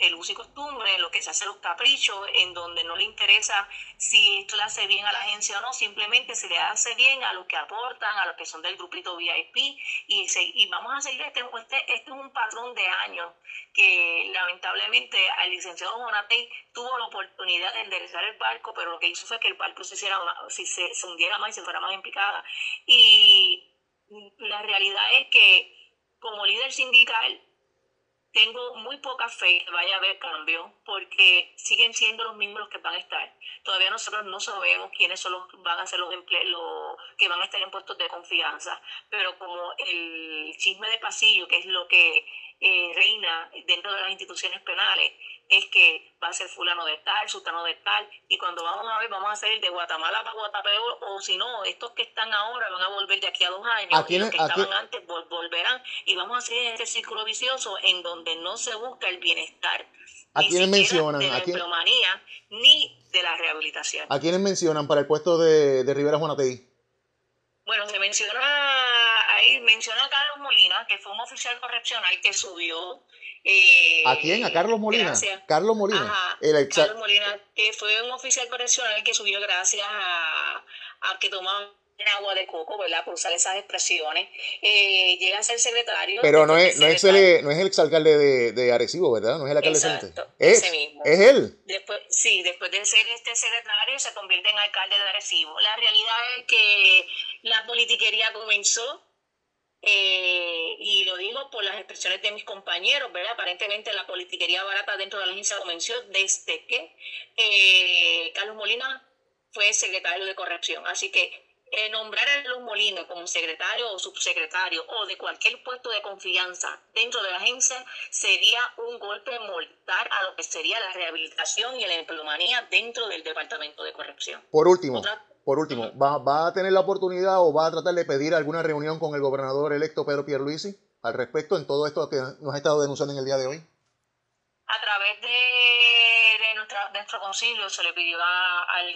el uso y costumbre, lo que se hace los caprichos, en donde no le interesa si esto le hace bien a la agencia o no, simplemente se le hace bien a los que aportan, a los que son del grupito VIP, y, se- y vamos a seguir, este, este, este es un patrón de años que lamentablemente al licenciado Monatey tuvo la oportunidad de enderezar el barco, pero lo que hizo fue que el barco se, hiciera más- si se, se hundiera más y se fuera más en picada. Y la realidad es que como líder sindical tengo muy poca fe que vaya a haber cambio porque siguen siendo los mismos los que van a estar. Todavía nosotros no sabemos quiénes son los van a ser los empleos que van a estar en puestos de confianza, pero como el chisme de pasillo, que es lo que eh, reina dentro de las instituciones penales, es que va a ser fulano de tal, sultano de tal, y cuando vamos a ver, vamos a hacer de Guatemala para Guatapeo, o si no, estos que están ahora van a volver de aquí a dos años, ¿A quién- y los que a estaban quién- antes vol- volverán, y vamos a hacer este círculo vicioso en donde no se busca el bienestar, ¿A ni quiénes mencionan? de la ¿A quién- ni de la rehabilitación. ¿A quiénes mencionan para el puesto de, de Rivera Juanatey? Bueno, se menciona, ahí menciona a Carlos Molina, que fue un oficial correccional que subió. Eh, ¿A quién? ¿A Carlos Molina? gracias. Carlos Molina. Ajá, El Carlos Molina, que fue un oficial correccional que subió gracias a, a que tomaban agua de coco, ¿verdad? Por usar esas expresiones. Eh, llega a ser secretario. Pero no es, de no es el, no es el exalcalde de, de Arecibo, ¿verdad? No es el alcalde Exacto, Sante. Es, ese mismo. es él. Después, sí, después de ser este secretario se convierte en alcalde de Arecibo. La realidad es que la politiquería comenzó, eh, y lo digo por las expresiones de mis compañeros, ¿verdad? Aparentemente la politiquería barata dentro de la agencia comenzó desde que eh, Carlos Molina fue secretario de corrección. Así que eh, nombrar a Carlos Molina como secretario o subsecretario o de cualquier puesto de confianza dentro de la agencia sería un golpe mortal a lo que sería la rehabilitación y la empleomanía dentro del departamento de corrección. Por último, Otra- por último, ¿va, ¿va a tener la oportunidad o va a tratar de pedir alguna reunión con el gobernador electo Pedro Pierluisi al respecto en todo esto que nos ha estado denunciando en el día de hoy? a través de, de nuestra, de nuestro concilio se le pidió al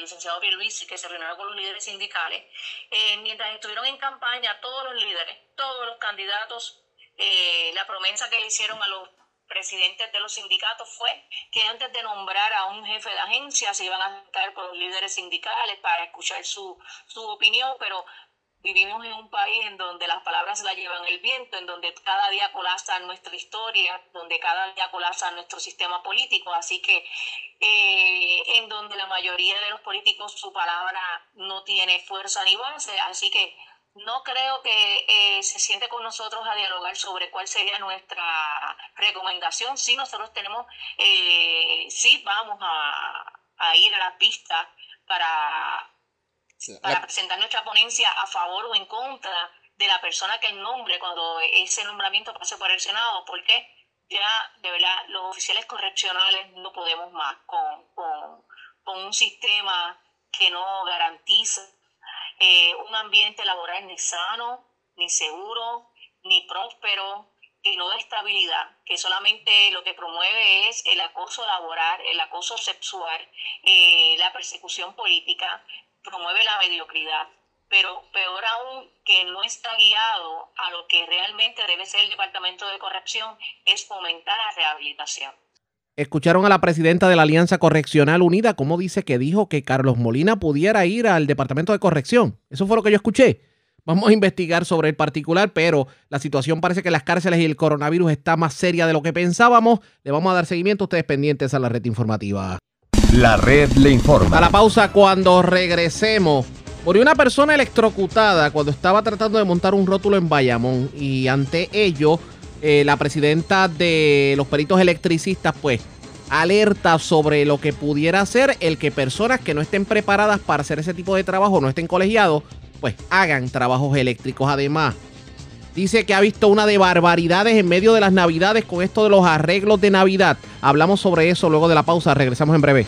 licenciado Pierluisi que se reuniera con los líderes sindicales. Eh, mientras estuvieron en campaña, todos los líderes, todos los candidatos, eh, la promesa que le hicieron a los presidentes de los sindicatos fue que antes de nombrar a un jefe de agencia se iban a sentar con los líderes sindicales para escuchar su, su opinión, pero vivimos en un país en donde las palabras las llevan el viento, en donde cada día colapsa nuestra historia, donde cada día colapsa nuestro sistema político, así que eh, en donde la mayoría de los políticos su palabra no tiene fuerza ni base, así que no creo que eh, se siente con nosotros a dialogar sobre cuál sería nuestra recomendación. Sí, nosotros tenemos, eh, sí vamos a, a ir a la pista para para presentar nuestra ponencia a favor o en contra de la persona que el nombre cuando ese nombramiento pase por el Senado, porque ya de verdad los oficiales correccionales no podemos más con, con, con un sistema que no garantiza eh, un ambiente laboral ni sano, ni seguro, ni próspero, que no da estabilidad, que solamente lo que promueve es el acoso laboral, el acoso sexual, eh, la persecución política, promueve la mediocridad, pero peor aún que no está guiado a lo que realmente debe ser el Departamento de Corrección, es fomentar la rehabilitación. Escucharon a la presidenta de la Alianza Correccional Unida, como dice que dijo que Carlos Molina pudiera ir al Departamento de Corrección. Eso fue lo que yo escuché. Vamos a investigar sobre el particular, pero la situación parece que en las cárceles y el coronavirus está más seria de lo que pensábamos. Le vamos a dar seguimiento, ustedes pendientes a la red informativa. La red le informa. A la pausa cuando regresemos. Murió una persona electrocutada cuando estaba tratando de montar un rótulo en Bayamón y ante ello eh, la presidenta de los peritos electricistas pues alerta sobre lo que pudiera ser el que personas que no estén preparadas para hacer ese tipo de trabajo, no estén colegiados, pues hagan trabajos eléctricos. Además, dice que ha visto una de barbaridades en medio de las navidades con esto de los arreglos de Navidad. Hablamos sobre eso luego de la pausa, regresamos en breve.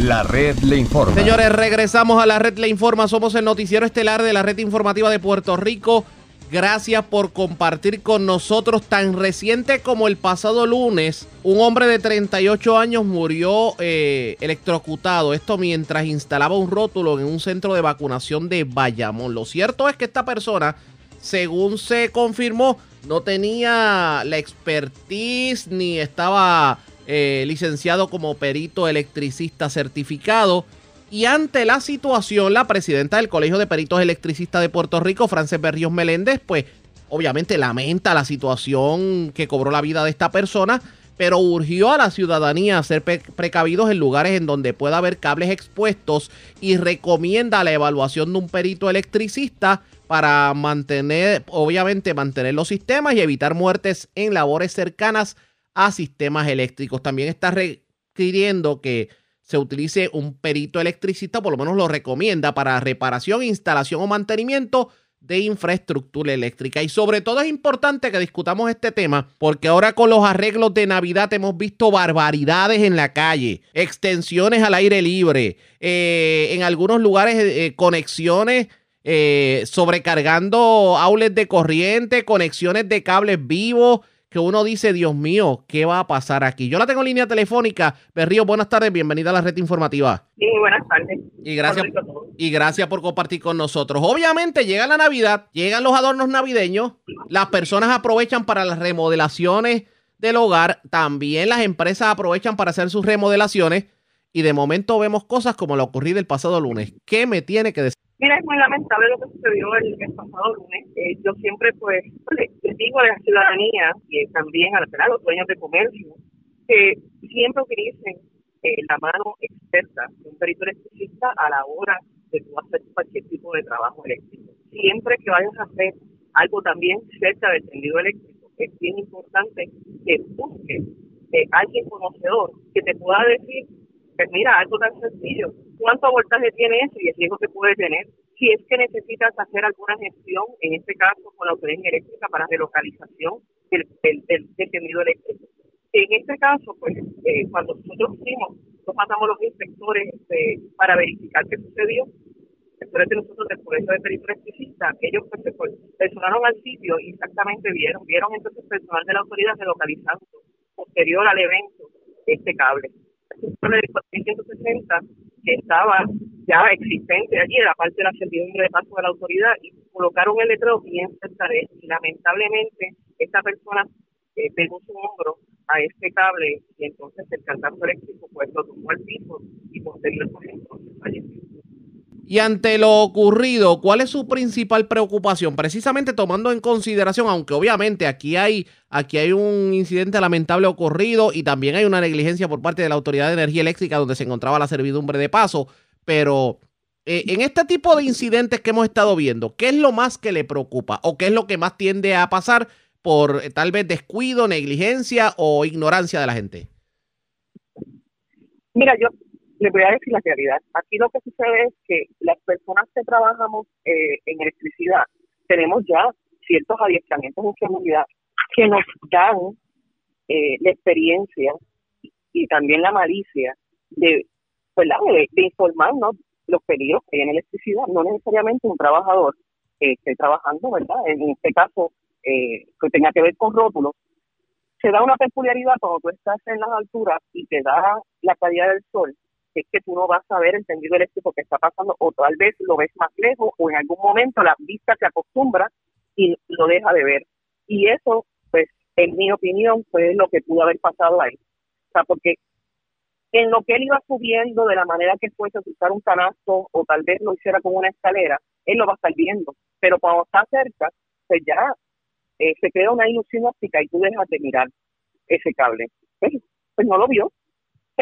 La red le informa. Señores, regresamos a la red Le Informa. Somos el noticiero estelar de la red informativa de Puerto Rico. Gracias por compartir con nosotros. Tan reciente como el pasado lunes, un hombre de 38 años murió eh, electrocutado. Esto mientras instalaba un rótulo en un centro de vacunación de Bayamón. Lo cierto es que esta persona, según se confirmó, no tenía la expertise ni estaba eh, licenciado como perito electricista certificado. Y ante la situación, la presidenta del Colegio de Peritos Electricistas de Puerto Rico, Frances Berrios Meléndez, pues obviamente lamenta la situación que cobró la vida de esta persona, pero urgió a la ciudadanía a ser precavidos en lugares en donde pueda haber cables expuestos y recomienda la evaluación de un perito electricista para mantener, obviamente, mantener los sistemas y evitar muertes en labores cercanas a sistemas eléctricos. También está requiriendo que se utilice un perito electricista, por lo menos lo recomienda, para reparación, instalación o mantenimiento de infraestructura eléctrica. Y sobre todo es importante que discutamos este tema porque ahora con los arreglos de Navidad hemos visto barbaridades en la calle, extensiones al aire libre, eh, en algunos lugares eh, conexiones eh, sobrecargando aules de corriente, conexiones de cables vivos que uno dice, Dios mío, ¿qué va a pasar aquí? Yo la tengo en línea telefónica. Berrío, buenas tardes, bienvenida a la red informativa. Sí, buenas tardes. Y gracias, y gracias por compartir con nosotros. Obviamente llega la Navidad, llegan los adornos navideños, las personas aprovechan para las remodelaciones del hogar, también las empresas aprovechan para hacer sus remodelaciones y de momento vemos cosas como lo ocurrido el pasado lunes. ¿Qué me tiene que decir? Mira, es muy lamentable lo que sucedió el, pasado lunes. Eh, yo siempre, pues, les digo a la ciudadanía y también a, los dueños de comercio que siempre utilicen eh, la mano experta de un perito electricista a la hora de tú hacer cualquier tipo de trabajo eléctrico. Siempre que vayas a hacer algo también cerca del tendido eléctrico, es bien importante que busques a eh, alguien conocedor que te pueda decir pues mira, algo tan sencillo. ¿Cuánto voltaje tiene eso y el riesgo que puede tener? Si es que necesitas hacer alguna gestión, en este caso con la autoridad eléctrica para relocalización del, del, tendido eléctrico. En este caso, pues, eh, cuando nosotros fuimos, nos pasamos los inspectores este, para verificar qué sucedió. Después de nosotros del Colegio de Peritos Electricistas, ellos pues, se personaron al sitio y exactamente vieron, vieron entonces personal de la autoridad relocalizando posterior al evento este cable de 460 que estaba ya existente allí, era parte de la servidumbre de paso de la autoridad, y colocaron el letrero bien cerca de él. Y lamentablemente, esta persona eh, pegó su hombro a este cable y entonces el cantazo eléctrico pues lo tomó al piso y posteriormente entonces falleció. Y ante lo ocurrido, ¿cuál es su principal preocupación? Precisamente tomando en consideración, aunque obviamente aquí hay, aquí hay un incidente lamentable ocurrido y también hay una negligencia por parte de la Autoridad de Energía Eléctrica donde se encontraba la servidumbre de paso, pero eh, en este tipo de incidentes que hemos estado viendo, ¿qué es lo más que le preocupa o qué es lo que más tiende a pasar por eh, tal vez descuido, negligencia o ignorancia de la gente? Mira, yo les voy a decir la realidad. Aquí lo que sucede es que las personas que trabajamos eh, en electricidad tenemos ya ciertos adiestramientos en seguridad que nos dan eh, la experiencia y también la malicia de, de, de, informarnos los peligros que hay en electricidad. No necesariamente un trabajador que esté trabajando, ¿verdad? En este caso, eh, que tenga que ver con rótulos. Se da una peculiaridad cuando tú estás en las alturas y te da la calidad del sol es que tú no vas a ver el tendido eléctrico que está pasando o tal vez lo ves más lejos o en algún momento la vista se acostumbra y lo deja de ver. Y eso, pues, en mi opinión, fue lo que pudo haber pasado ahí. O sea, porque en lo que él iba subiendo de la manera que fuese a un canasto o tal vez lo hiciera con una escalera, él lo va a estar viendo. Pero cuando está cerca, pues ya eh, se crea una ilusión óptica y tú dejas de mirar ese cable. pues, pues no lo vio,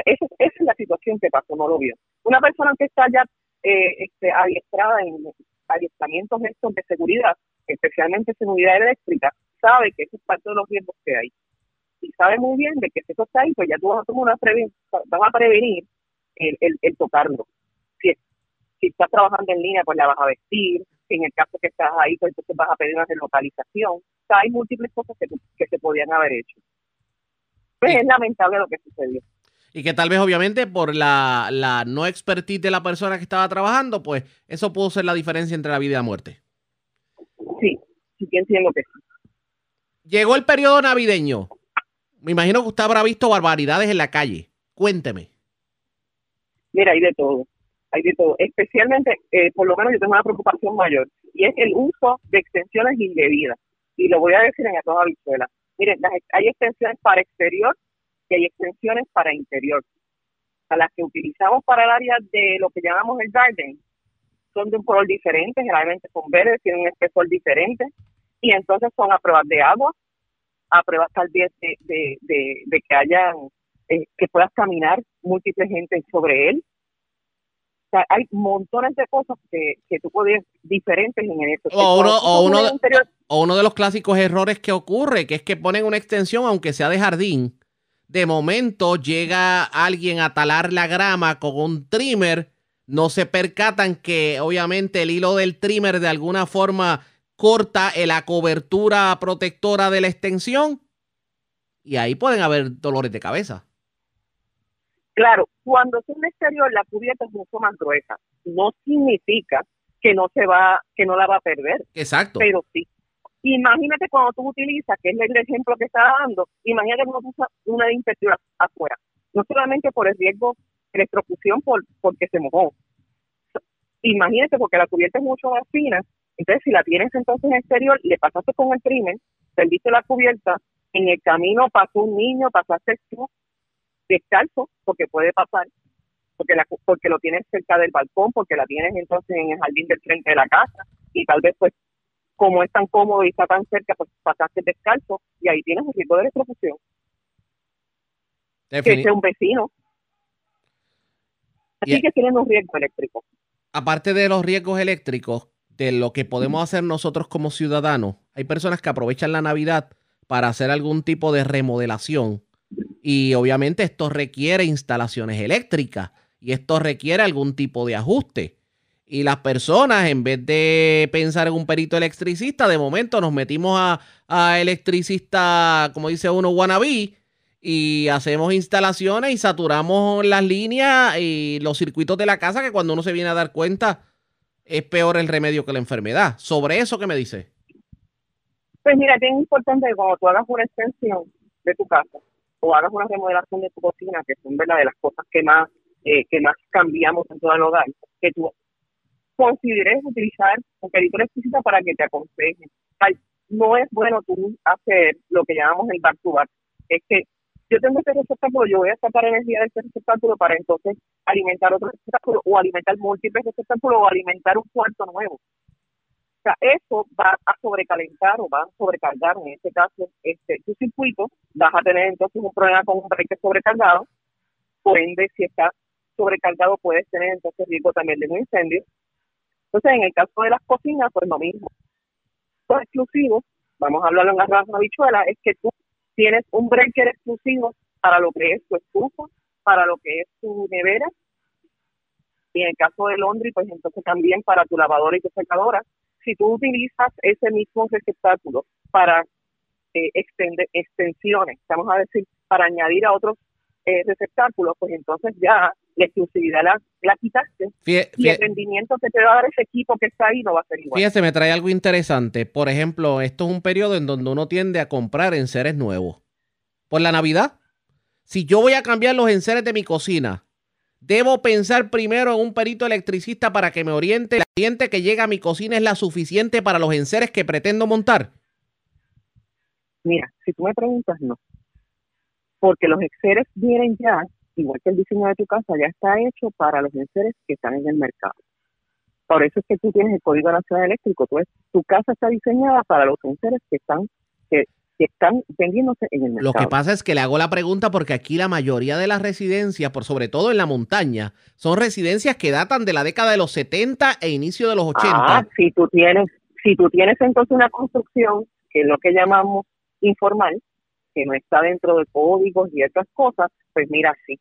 esa, es la situación que pasó, no lo vio. Una persona que está ya eh, este, adiestrada en adiestramientos estos de seguridad, especialmente seguridad eléctrica, sabe que eso es parte de los riesgos que hay. Y sabe muy bien de que si eso está ahí, pues ya tú vas a tomar una vas a prevenir el, el, tocarlo. Si, si estás trabajando en línea, pues la vas a vestir. Si en el caso que estás ahí, pues entonces vas a pedir una relocalización. O sea, hay múltiples cosas que, que se podían haber hecho. Pues es lamentable lo que sucedió y que tal vez obviamente por la, la, no expertise de la persona que estaba trabajando, pues eso pudo ser la diferencia entre la vida y la muerte. Sí, sí entiendo que sí. Llegó el periodo navideño. Me imagino que usted habrá visto barbaridades en la calle. Cuénteme. Mira, hay de todo. Hay de todo. Especialmente, eh, por lo menos yo tengo una preocupación mayor, y es el uso de extensiones indebidas. Y lo voy a decir en todas las Miren, hay extensiones para exterior y hay extensiones para interior. A las que utilizamos para el área de lo que llamamos el garden, son de un color diferente, generalmente son verdes, tienen un espesor diferente, y entonces son a prueba de agua, a pruebas tal vez de, de, de, de que hayan, eh, que puedas caminar múltiple gente sobre él. O sea, hay montones de cosas que, que tú puedes diferentes en esto. O uno, o, interior- o uno de los clásicos errores que ocurre, que es que ponen una extensión, aunque sea de jardín. De momento llega alguien a talar la grama con un trimmer. No se percatan que obviamente el hilo del trimmer de alguna forma corta la cobertura protectora de la extensión. Y ahí pueden haber dolores de cabeza. Claro, cuando es un exterior, la cubierta es mucho más gruesa. No significa que no se va, que no la va a perder. Exacto. Pero sí. Imagínate cuando tú utilizas, que es el ejemplo que está dando, imagínate cuando tú usas una interior afuera. No solamente por el riesgo de electrocución por, porque se mojó. Imagínate porque la cubierta es mucho más fina. Entonces, si la tienes entonces en exterior, le pasaste con el primer, perdiste la cubierta, en el camino pasó un niño, pasaste tú, descalzo, porque puede pasar, porque la, porque lo tienes cerca del balcón, porque la tienes entonces en el jardín del frente de la casa, y tal vez pues como es tan cómodo y está tan cerca, pues pasaste descalzo, y ahí tienes un riesgo de electrocución, que sea un vecino. Así Y- que tienen un riesgo eléctrico. aparte de los riesgos eléctricos, de lo que podemos hacer nosotros como ciudadanos, hay personas que aprovechan la Navidad para hacer algún tipo de remodelación. Y obviamente esto requiere instalaciones eléctricas y esto requiere algún tipo de ajuste. Y las personas, en vez de pensar en un perito electricista, de momento nos metimos a, a electricista, como dice uno, wannabe, y hacemos instalaciones y saturamos las líneas y los circuitos de la casa que cuando uno se viene a dar cuenta es peor el remedio que la enfermedad. Sobre eso, ¿qué me dice? Pues mira, es importante que cuando tú hagas una extensión de tu casa o hagas una remodelación de tu cocina, que son de las cosas que más eh, que más cambiamos en todo el hogar, que tú consideres utilizar un perito electricista para que te aconseje. Ay, No es bueno tú hacer lo que llamamos el back to back. Es que yo tengo este receptáculo, yo voy a sacar energía de este receptáculo para entonces alimentar otro receptáculo o alimentar múltiples receptáculos o alimentar un cuarto nuevo. O sea, eso va a sobrecalentar o va a sobrecargar, en este caso, este, tu circuito, vas a tener entonces un problema con un breaker sobrecargado, por ende, si está sobrecargado puedes tener entonces riesgo también de un incendio. Entonces, en el caso de las cocinas, pues lo mismo. Los exclusivos, vamos a hablarlo en arroz habichuela, es que tú tienes un breaker exclusivo para lo que es tu estufa, para lo que es tu nevera, y en el caso de laundry, pues entonces también para tu lavadora y tu secadora. Si tú utilizas ese mismo receptáculo para eh, extende- extensiones, vamos a decir, para añadir a otros eh, receptáculos, pues entonces ya la exclusividad la, la quitaste y el rendimiento que te va a dar ese equipo que está ahí no va a ser igual. Fíjese, me trae algo interesante. Por ejemplo, esto es un periodo en donde uno tiende a comprar enseres nuevos. Por la Navidad. Si yo voy a cambiar los enseres de mi cocina, debo pensar primero en un perito electricista para que me oriente. La corriente que llega a mi cocina es la suficiente para los enseres que pretendo montar. Mira, si tú me preguntas, no. Porque los enseres vienen ya, igual que el diseño de tu casa, ya está hecho para los enseres que están en el mercado. Por eso es que tú tienes el Código Nacional Eléctrico. Tu, tu casa está diseñada para los enseres que están, que, que están vendiéndose en el mercado. Lo que pasa es que le hago la pregunta porque aquí la mayoría de las residencias, por sobre todo en la montaña, son residencias que datan de la década de los 70 e inicio de los 80. Ah, si tú tienes, si tú tienes entonces una construcción que es lo que llamamos informal, que no está dentro de códigos y otras cosas, pues mira, sí.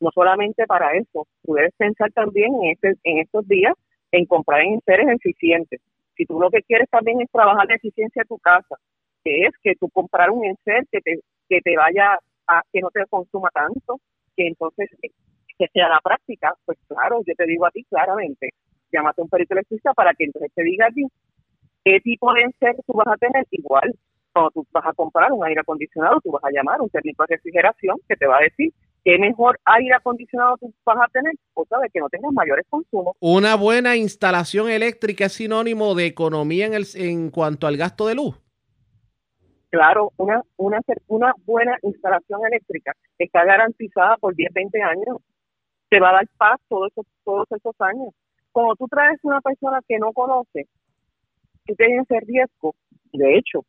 No solamente para eso, debes pensar también en, este, en estos días en comprar en seres eficientes. Si tú lo que quieres también es trabajar la eficiencia de tu casa, que es que tú comprar un enser que te, que te vaya a, que no te consuma tanto, que entonces que sea la práctica, pues claro, yo te digo a ti claramente, llámate a un perito electricista para que entonces te diga a ti qué tipo de enser tú vas a tener igual. Cuando tú vas a comprar un aire acondicionado, tú vas a llamar a un técnico de refrigeración que te va a decir qué mejor aire acondicionado tú vas a tener, cosa de que no tengas mayores consumos. Una buena instalación eléctrica es sinónimo de economía en, el, en cuanto al gasto de luz. Claro, una, una, una buena instalación eléctrica está garantizada por 10, 20 años. Te va a dar paz todos esos, todos esos años. Cuando tú traes una persona que no conoce, tú tienes ese riesgo. De hecho,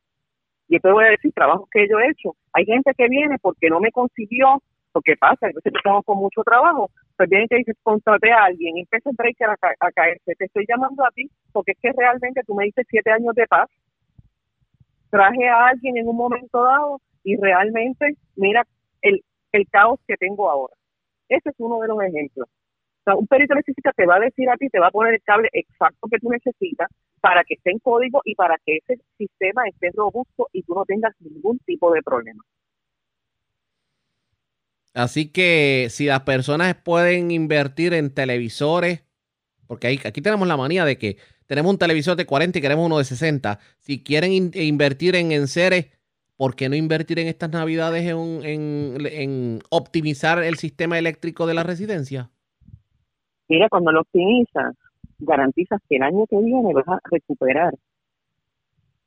Yo te voy a decir trabajos que yo he hecho. Hay gente que viene porque no me consiguió, porque pasa, veces estamos con mucho trabajo, pues viene que dices, contraté a alguien, empieza el breaker a, ca- a caerse. Te estoy llamando a ti porque es que realmente tú me dices siete años de paz. Traje a alguien en un momento dado y realmente, mira el, el caos que tengo ahora. Ese es uno de los ejemplos. Un perito electricista te va a decir a ti, te va a poner el cable exacto que tú necesitas para que esté en código y para que ese sistema esté robusto y tú no tengas ningún tipo de problema. Así que si las personas pueden invertir en televisores, porque aquí tenemos la manía de que tenemos un televisor de 40 y queremos uno de 60. Si quieren in- invertir en enseres, ¿por qué no invertir en estas navidades en, en- en optimizar el sistema eléctrico de la residencia? Mira, cuando lo optimizas, garantizas que el año que viene vas a recuperar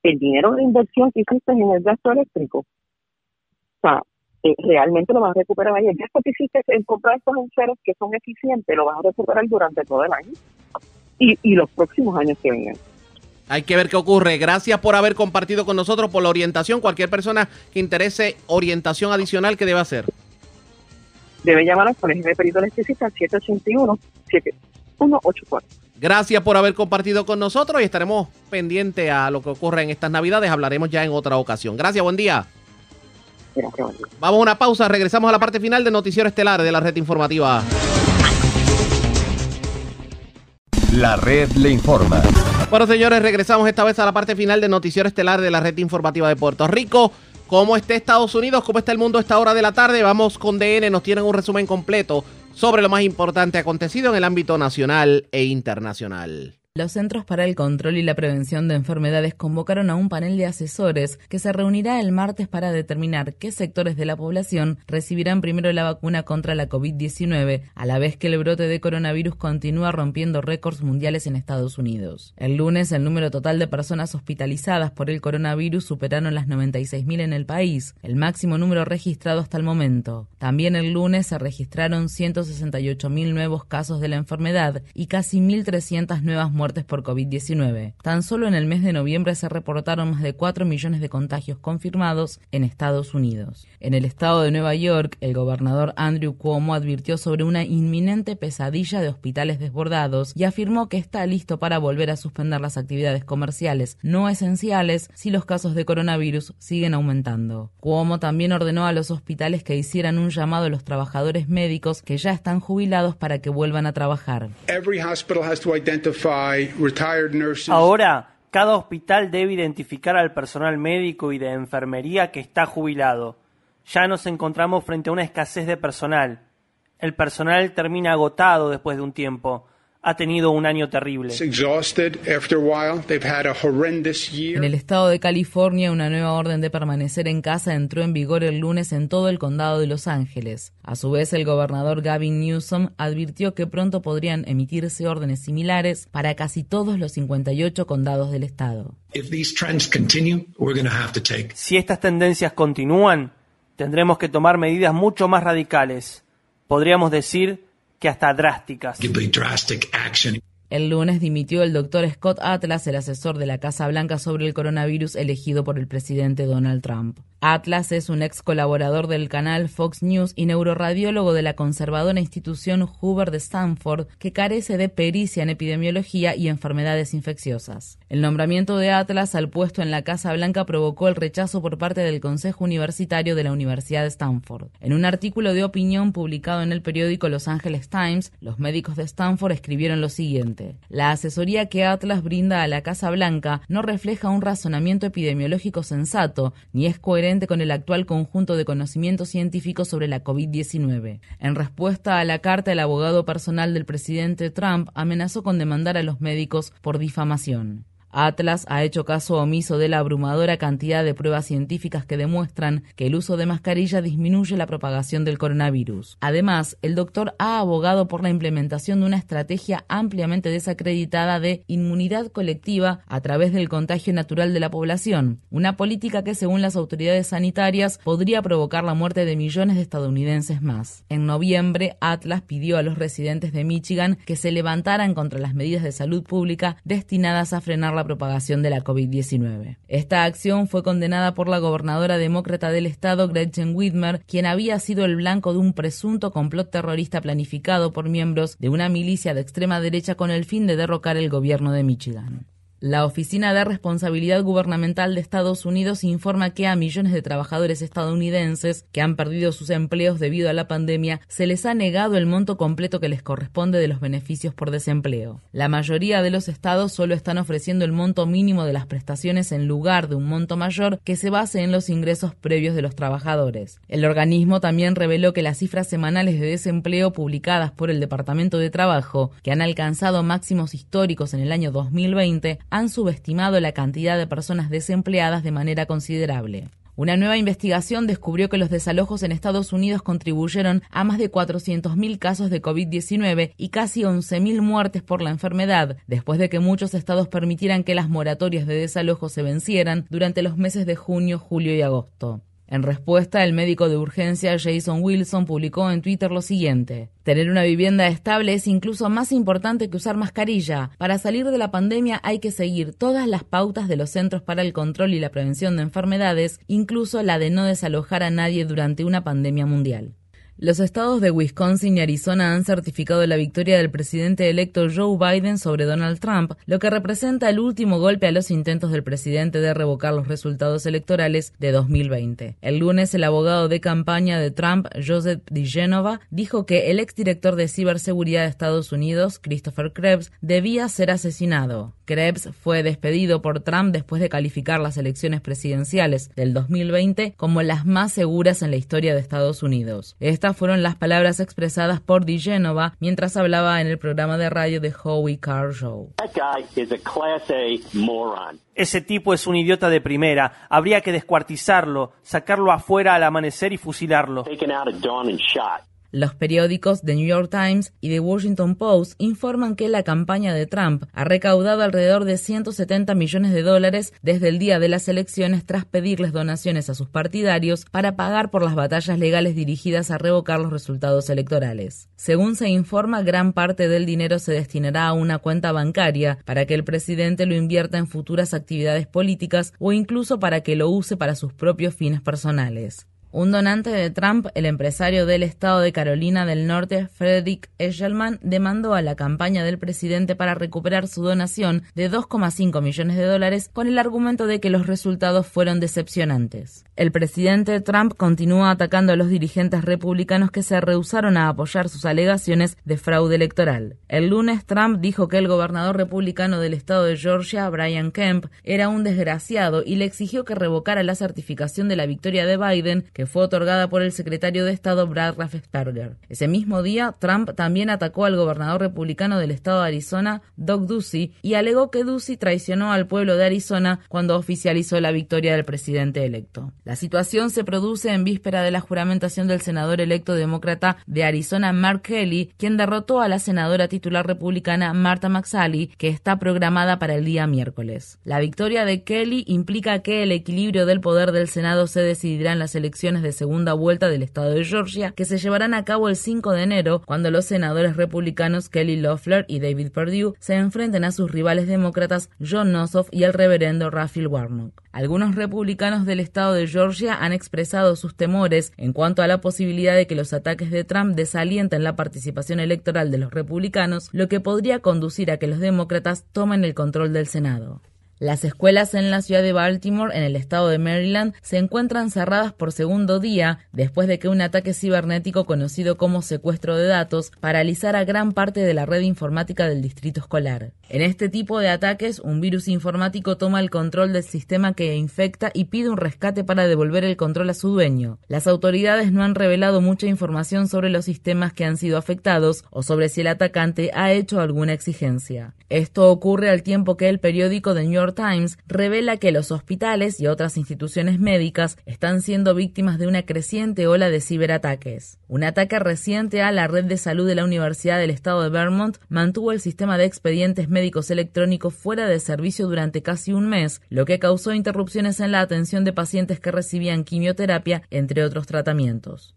el dinero de inversión que hiciste en el gasto eléctrico. O sea, eh, realmente lo vas a recuperar ahí. El gasto que hiciste en comprar estos enseres que son eficientes lo vas a recuperar durante todo el año y, y los próximos años que vengan. Hay que ver qué ocurre. Gracias por haber compartido con nosotros, por la orientación. Cualquier persona que interese orientación adicional, ¿qué debe hacer? Debe llamar al Colegio de Peritos Electricistas al 781-7184. Gracias por haber compartido con nosotros y estaremos pendientes a lo que ocurre en estas navidades. Hablaremos ya en otra ocasión. Gracias, buen día. Vamos a una pausa, regresamos a la parte final del Noticiero Estelar de la red informativa. La red le informa. Bueno, señores, regresamos esta vez a la parte final del Noticiero Estelar de la red informativa de Puerto Rico. ¿Cómo está Estados Unidos? ¿Cómo está el mundo a esta hora de la tarde? Vamos con DN, nos tienen un resumen completo sobre lo más importante acontecido en el ámbito nacional e internacional. Los Centros para el Control y la Prevención de Enfermedades convocaron a un panel de asesores que se reunirá el martes para determinar qué sectores de la población recibirán primero la vacuna contra la COVID-19, a la vez que el brote de coronavirus continúa rompiendo récords mundiales en Estados Unidos. El lunes, el número total de personas hospitalizadas por el coronavirus superaron las 96.000 en el país, el máximo número registrado hasta el momento. También el lunes se registraron 168.000 nuevos casos de la enfermedad y casi 1.300 nuevas muertes por COVID-19. Tan solo en el mes de noviembre se reportaron más de 4 millones de contagios confirmados en Estados Unidos. En el estado de Nueva York, el gobernador Andrew Cuomo advirtió sobre una inminente pesadilla de hospitales desbordados y afirmó que está listo para volver a suspender las actividades comerciales no esenciales si los casos de coronavirus siguen aumentando. Cuomo también ordenó a los hospitales que hicieran un llamado a los trabajadores médicos que ya están jubilados para que vuelvan a trabajar. Every hospital has to identify. Ahora, cada hospital debe identificar al personal médico y de enfermería que está jubilado. Ya nos encontramos frente a una escasez de personal. El personal termina agotado después de un tiempo. Ha tenido un año terrible. It's exhausted after a while. They've had a horrendous year. En el estado de California, una nueva orden de permanecer en casa entró en vigor el lunes en todo el condado de Los Ángeles. A su vez, el gobernador Gavin Newsom advirtió que pronto podrían emitirse órdenes similares para casi todos los 58 condados del estado. If these trends continue, we're going to have to take Si estas tendencias continúan, tendremos que tomar medidas mucho más radicales. Podríamos decir que hasta drásticas. El lunes dimitió el doctor Scott Atlas, el asesor de la Casa Blanca sobre el coronavirus elegido por el presidente Donald Trump. Atlas es un ex colaborador del canal Fox News y neuroradiólogo de la conservadora institución Hoover de Stanford, que carece de pericia en epidemiología y enfermedades infecciosas. El nombramiento de Atlas al puesto en la Casa Blanca provocó el rechazo por parte del Consejo Universitario de la Universidad de Stanford. En un artículo de opinión publicado en el periódico Los Angeles Times, los médicos de Stanford escribieron lo siguiente. La asesoría que Atlas brinda a la Casa Blanca no refleja un razonamiento epidemiológico sensato, ni es coherente con el actual conjunto de conocimientos científicos sobre la COVID-19. En respuesta a la carta, el abogado personal del presidente Trump amenazó con demandar a los médicos por difamación. Atlas ha hecho caso omiso de la abrumadora cantidad de pruebas científicas que demuestran que el uso de mascarilla disminuye la propagación del coronavirus. Además, el doctor ha abogado por la implementación de una estrategia ampliamente desacreditada de inmunidad colectiva a través del contagio natural de la población, una política que según las autoridades sanitarias podría provocar la muerte de millones de estadounidenses más. En noviembre, Atlas pidió a los residentes de Michigan que se levantaran contra las medidas de salud pública destinadas a frenar la propagación de la COVID-19. Esta acción fue condenada por la gobernadora demócrata del estado, Gretchen Whitmer, quien había sido el blanco de un presunto complot terrorista planificado por miembros de una milicia de extrema derecha con el fin de derrocar el gobierno de Michigan. La Oficina de Responsabilidad Gubernamental de Estados Unidos informa que a millones de trabajadores estadounidenses que han perdido sus empleos debido a la pandemia se les ha negado el monto completo que les corresponde de los beneficios por desempleo. La mayoría de los estados solo están ofreciendo el monto mínimo de las prestaciones en lugar de un monto mayor que se base en los ingresos previos de los trabajadores. El organismo también reveló que las cifras semanales de desempleo publicadas por el Departamento de Trabajo, que han alcanzado máximos históricos en el año 2020, han subestimado la cantidad de personas desempleadas de manera considerable. Una nueva investigación descubrió que los desalojos en Estados Unidos contribuyeron a más de 400.000 casos de COVID-19 y casi 11.000 muertes por la enfermedad, después de que muchos estados permitieran que las moratorias de desalojo se vencieran durante los meses de junio, julio y agosto. En respuesta, el médico de urgencia Jason Wilson publicó en Twitter lo siguiente. Tener una vivienda estable es incluso más importante que usar mascarilla. Para salir de la pandemia hay que seguir todas las pautas de los Centros para el Control y la Prevención de Enfermedades, incluso la de no desalojar a nadie durante una pandemia mundial. Los estados de Wisconsin y Arizona han certificado la victoria del presidente electo Joe Biden sobre Donald Trump, lo que representa el último golpe a los intentos del presidente de revocar los resultados electorales de 2020. El lunes, el abogado de campaña de Trump, Joseph DiGenova, dijo que el exdirector de ciberseguridad de Estados Unidos, Christopher Krebs, debía ser asesinado. Krebs fue despedido por Trump después de calificar las elecciones presidenciales del 2020 como las más seguras en la historia de Estados Unidos. Estas fueron las palabras expresadas por DiGenova mientras hablaba en el programa de radio de Howie Carr Show. Ese tipo es un idiota de primera. Habría que descuartizarlo, sacarlo afuera al amanecer y fusilarlo. Los periódicos The New York Times y The Washington Post informan que la campaña de Trump ha recaudado alrededor de 170 millones de dólares desde el día de las elecciones tras pedirles donaciones a sus partidarios para pagar por las batallas legales dirigidas a revocar los resultados electorales. Según se informa, gran parte del dinero se destinará a una cuenta bancaria para que el presidente lo invierta en futuras actividades políticas o incluso para que lo use para sus propios fines personales. Un donante de Trump, el empresario del estado de Carolina del Norte, Frederick Eshelman, demandó a la campaña del presidente para recuperar su donación de 2,5 millones de dólares con el argumento de que los resultados fueron decepcionantes. El presidente Trump continúa atacando a los dirigentes republicanos que se rehusaron a apoyar sus alegaciones de fraude electoral. El lunes, Trump dijo que el gobernador republicano del estado de Georgia, Brian Kemp, era un desgraciado y le exigió que revocara la certificación de la victoria de Biden, que fue otorgada por el secretario de Estado Brad Raffensperger. Ese mismo día, Trump también atacó al gobernador republicano del estado de Arizona, Doug Ducey, y alegó que Ducey traicionó al pueblo de Arizona cuando oficializó la victoria del presidente electo. La situación se produce en víspera de la juramentación del senador electo demócrata de Arizona, Mark Kelly, quien derrotó a la senadora titular republicana Martha McSally, que está programada para el día miércoles. La victoria de Kelly implica que el equilibrio del poder del Senado se decidirá en las elecciones de segunda vuelta del estado de Georgia, que se llevarán a cabo el 5 de enero, cuando los senadores republicanos Kelly Loeffler y David Perdue se enfrenten a sus rivales demócratas John Ossoff y el reverendo Raphael Warnock. Algunos republicanos del estado de Georgia han expresado sus temores en cuanto a la posibilidad de que los ataques de Trump desalienten la participación electoral de los republicanos, lo que podría conducir a que los demócratas tomen el control del Senado. Las escuelas en la ciudad de Baltimore, en el estado de Maryland, se encuentran cerradas por segundo día después de que un ataque cibernético conocido como secuestro de datos paralizara gran parte de la red informática del distrito escolar. En este tipo de ataques, un virus informático toma el control del sistema que infecta y pide un rescate para devolver el control a su dueño. Las autoridades no han revelado mucha información sobre los sistemas que han sido afectados o sobre si el atacante ha hecho alguna exigencia. Esto ocurre al tiempo que el periódico The New York Times revela que los hospitales y otras instituciones médicas están siendo víctimas de una creciente ola de ciberataques. Un ataque reciente a la red de salud de la Universidad del Estado de Vermont mantuvo el sistema de expedientes electrónicos fuera de servicio durante casi un mes, lo que causó interrupciones en la atención de pacientes que recibían quimioterapia, entre otros tratamientos.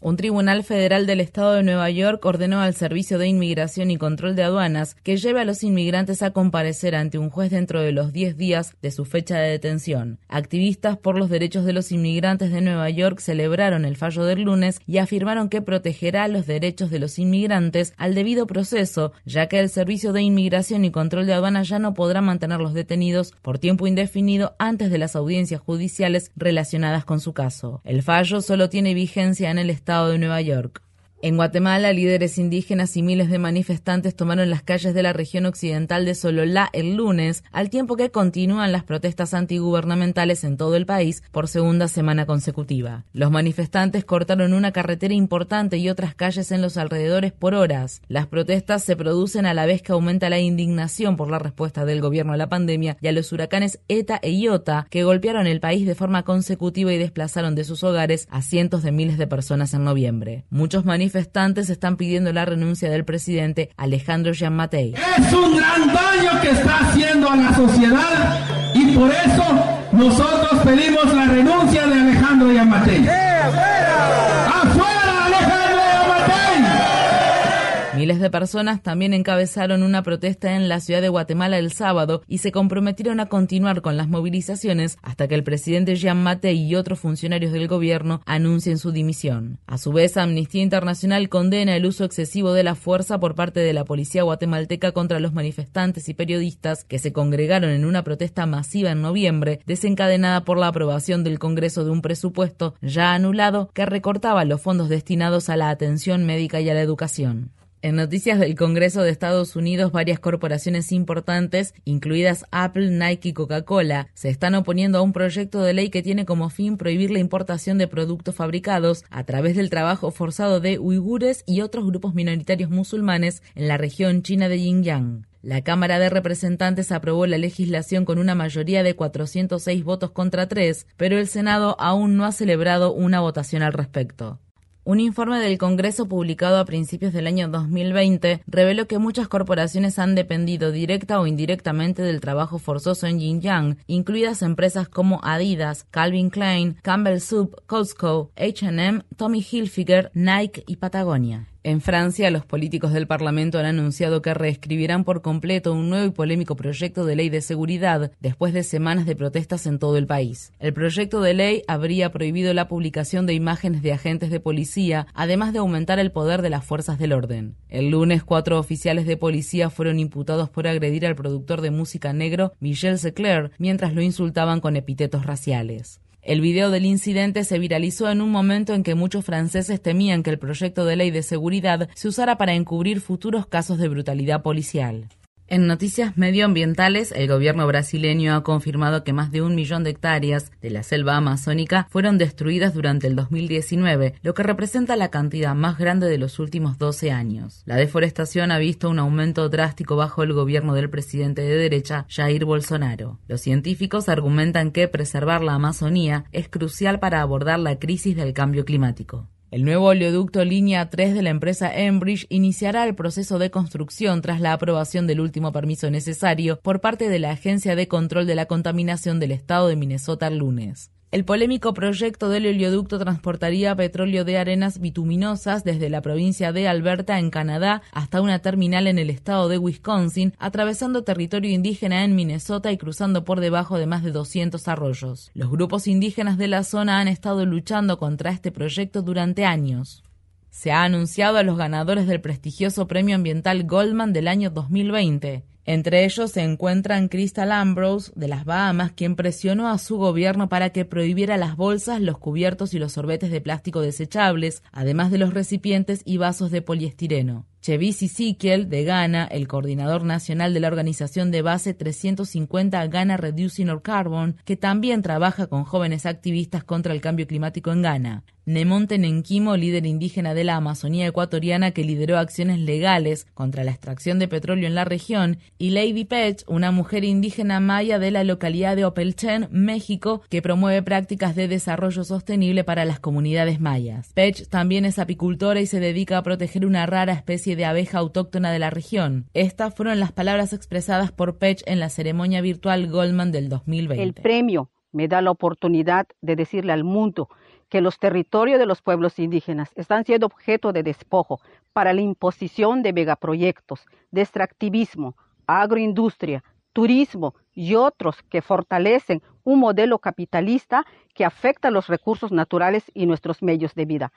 Un tribunal federal del estado de Nueva York ordenó al Servicio de Inmigración y Control de Aduanas que lleve a los inmigrantes a comparecer ante un juez dentro de los 10 días de su fecha de detención. Activistas por los derechos de los inmigrantes de Nueva York celebraron el fallo del lunes y afirmaron que protegerá los derechos de los inmigrantes al debido proceso, ya que el Servicio de Inmigración y Control de Aduanas ya no podrá mantenerlos detenidos por tiempo indefinido antes de las audiencias judiciales relacionadas con su caso. El fallo solo tiene vigencia en el de Nueva York. En Guatemala, líderes indígenas y miles de manifestantes tomaron las calles de la región occidental de Sololá el lunes, al tiempo que continúan las protestas antigubernamentales en todo el país por segunda semana consecutiva. Los manifestantes cortaron una carretera importante y otras calles en los alrededores por horas. Las protestas se producen a la vez que aumenta la indignación por la respuesta del gobierno a la pandemia y a los huracanes ETA e IOTA que golpearon el país de forma consecutiva y desplazaron de sus hogares a cientos de miles de personas en noviembre. Muchos manifestantes están pidiendo la renuncia del presidente Alejandro Giammattei. Es un gran daño que está haciendo a la sociedad y por eso nosotros pedimos la renuncia de Alejandro Giammattei. Miles de personas también encabezaron una protesta en la ciudad de Guatemala el sábado y se comprometieron a continuar con las movilizaciones hasta que el presidente Jean Matei y otros funcionarios del gobierno anuncien su dimisión. A su vez, Amnistía Internacional condena el uso excesivo de la fuerza por parte de la policía guatemalteca contra los manifestantes y periodistas que se congregaron en una protesta masiva en noviembre, desencadenada por la aprobación del Congreso de un presupuesto ya anulado que recortaba los fondos destinados a la atención médica y a la educación. En noticias del Congreso de Estados Unidos, varias corporaciones importantes, incluidas Apple, Nike y Coca-Cola, se están oponiendo a un proyecto de ley que tiene como fin prohibir la importación de productos fabricados a través del trabajo forzado de uigures y otros grupos minoritarios musulmanes en la región china de Xinjiang. La Cámara de Representantes aprobó la legislación con una mayoría de 406 votos contra 3, pero el Senado aún no ha celebrado una votación al respecto. Un informe del Congreso publicado a principios del año 2020 reveló que muchas corporaciones han dependido directa o indirectamente del trabajo forzoso en Xinjiang, incluidas empresas como Adidas, Calvin Klein, Campbell Soup, Costco, H&M, Tommy Hilfiger, Nike y Patagonia. En Francia, los políticos del Parlamento han anunciado que reescribirán por completo un nuevo y polémico proyecto de ley de seguridad después de semanas de protestas en todo el país. El proyecto de ley habría prohibido la publicación de imágenes de agentes de policía, además de aumentar el poder de las fuerzas del orden. El lunes, cuatro oficiales de policía fueron imputados por agredir al productor de música negro Michel Secler mientras lo insultaban con epítetos raciales. El video del incidente se viralizó en un momento en que muchos franceses temían que el proyecto de ley de seguridad se usara para encubrir futuros casos de brutalidad policial. En noticias medioambientales, el gobierno brasileño ha confirmado que más de un millón de hectáreas de la selva amazónica fueron destruidas durante el 2019, lo que representa la cantidad más grande de los últimos 12 años. La deforestación ha visto un aumento drástico bajo el gobierno del presidente de derecha, Jair Bolsonaro. Los científicos argumentan que preservar la Amazonía es crucial para abordar la crisis del cambio climático. El nuevo oleoducto línea 3 de la empresa Enbridge iniciará el proceso de construcción tras la aprobación del último permiso necesario por parte de la Agencia de Control de la Contaminación del Estado de Minnesota el lunes. El polémico proyecto del oleoducto transportaría petróleo de arenas bituminosas desde la provincia de Alberta en Canadá hasta una terminal en el estado de Wisconsin, atravesando territorio indígena en Minnesota y cruzando por debajo de más de 200 arroyos. Los grupos indígenas de la zona han estado luchando contra este proyecto durante años. Se ha anunciado a los ganadores del prestigioso Premio Ambiental Goldman del año 2020. Entre ellos se encuentran Crystal Ambrose de las Bahamas, quien presionó a su gobierno para que prohibiera las bolsas, los cubiertos y los sorbetes de plástico desechables, además de los recipientes y vasos de poliestireno. Chevisi Sikiel, de Ghana, el coordinador nacional de la organización de base 350 Ghana Reducing Our Carbon, que también trabaja con jóvenes activistas contra el cambio climático en Ghana. Nemonte Nenkimo, líder indígena de la Amazonía ecuatoriana que lideró acciones legales contra la extracción de petróleo en la región, y Lady Pech, una mujer indígena maya de la localidad de Opelchen, México, que promueve prácticas de desarrollo sostenible para las comunidades mayas. Pech también es apicultora y se dedica a proteger una rara de abeja autóctona de la región. Estas fueron las palabras expresadas por Pech en la ceremonia virtual Goldman del 2020. El premio me da la oportunidad de decirle al mundo que los territorios de los pueblos indígenas están siendo objeto de despojo para la imposición de megaproyectos, de extractivismo, agroindustria, turismo y otros que fortalecen un modelo capitalista que afecta los recursos naturales y nuestros medios de vida.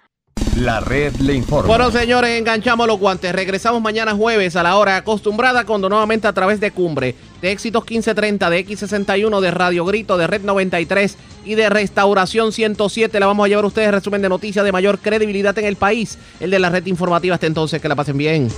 La red le informa. Bueno, señores, enganchamos los guantes. Regresamos mañana jueves a la hora acostumbrada, cuando nuevamente a través de Cumbre, de Éxitos 1530, de X61, de Radio Grito, de Red 93 y de Restauración 107, la vamos a llevar a ustedes resumen de noticias de mayor credibilidad en el país, el de la red informativa. Hasta entonces, que la pasen bien.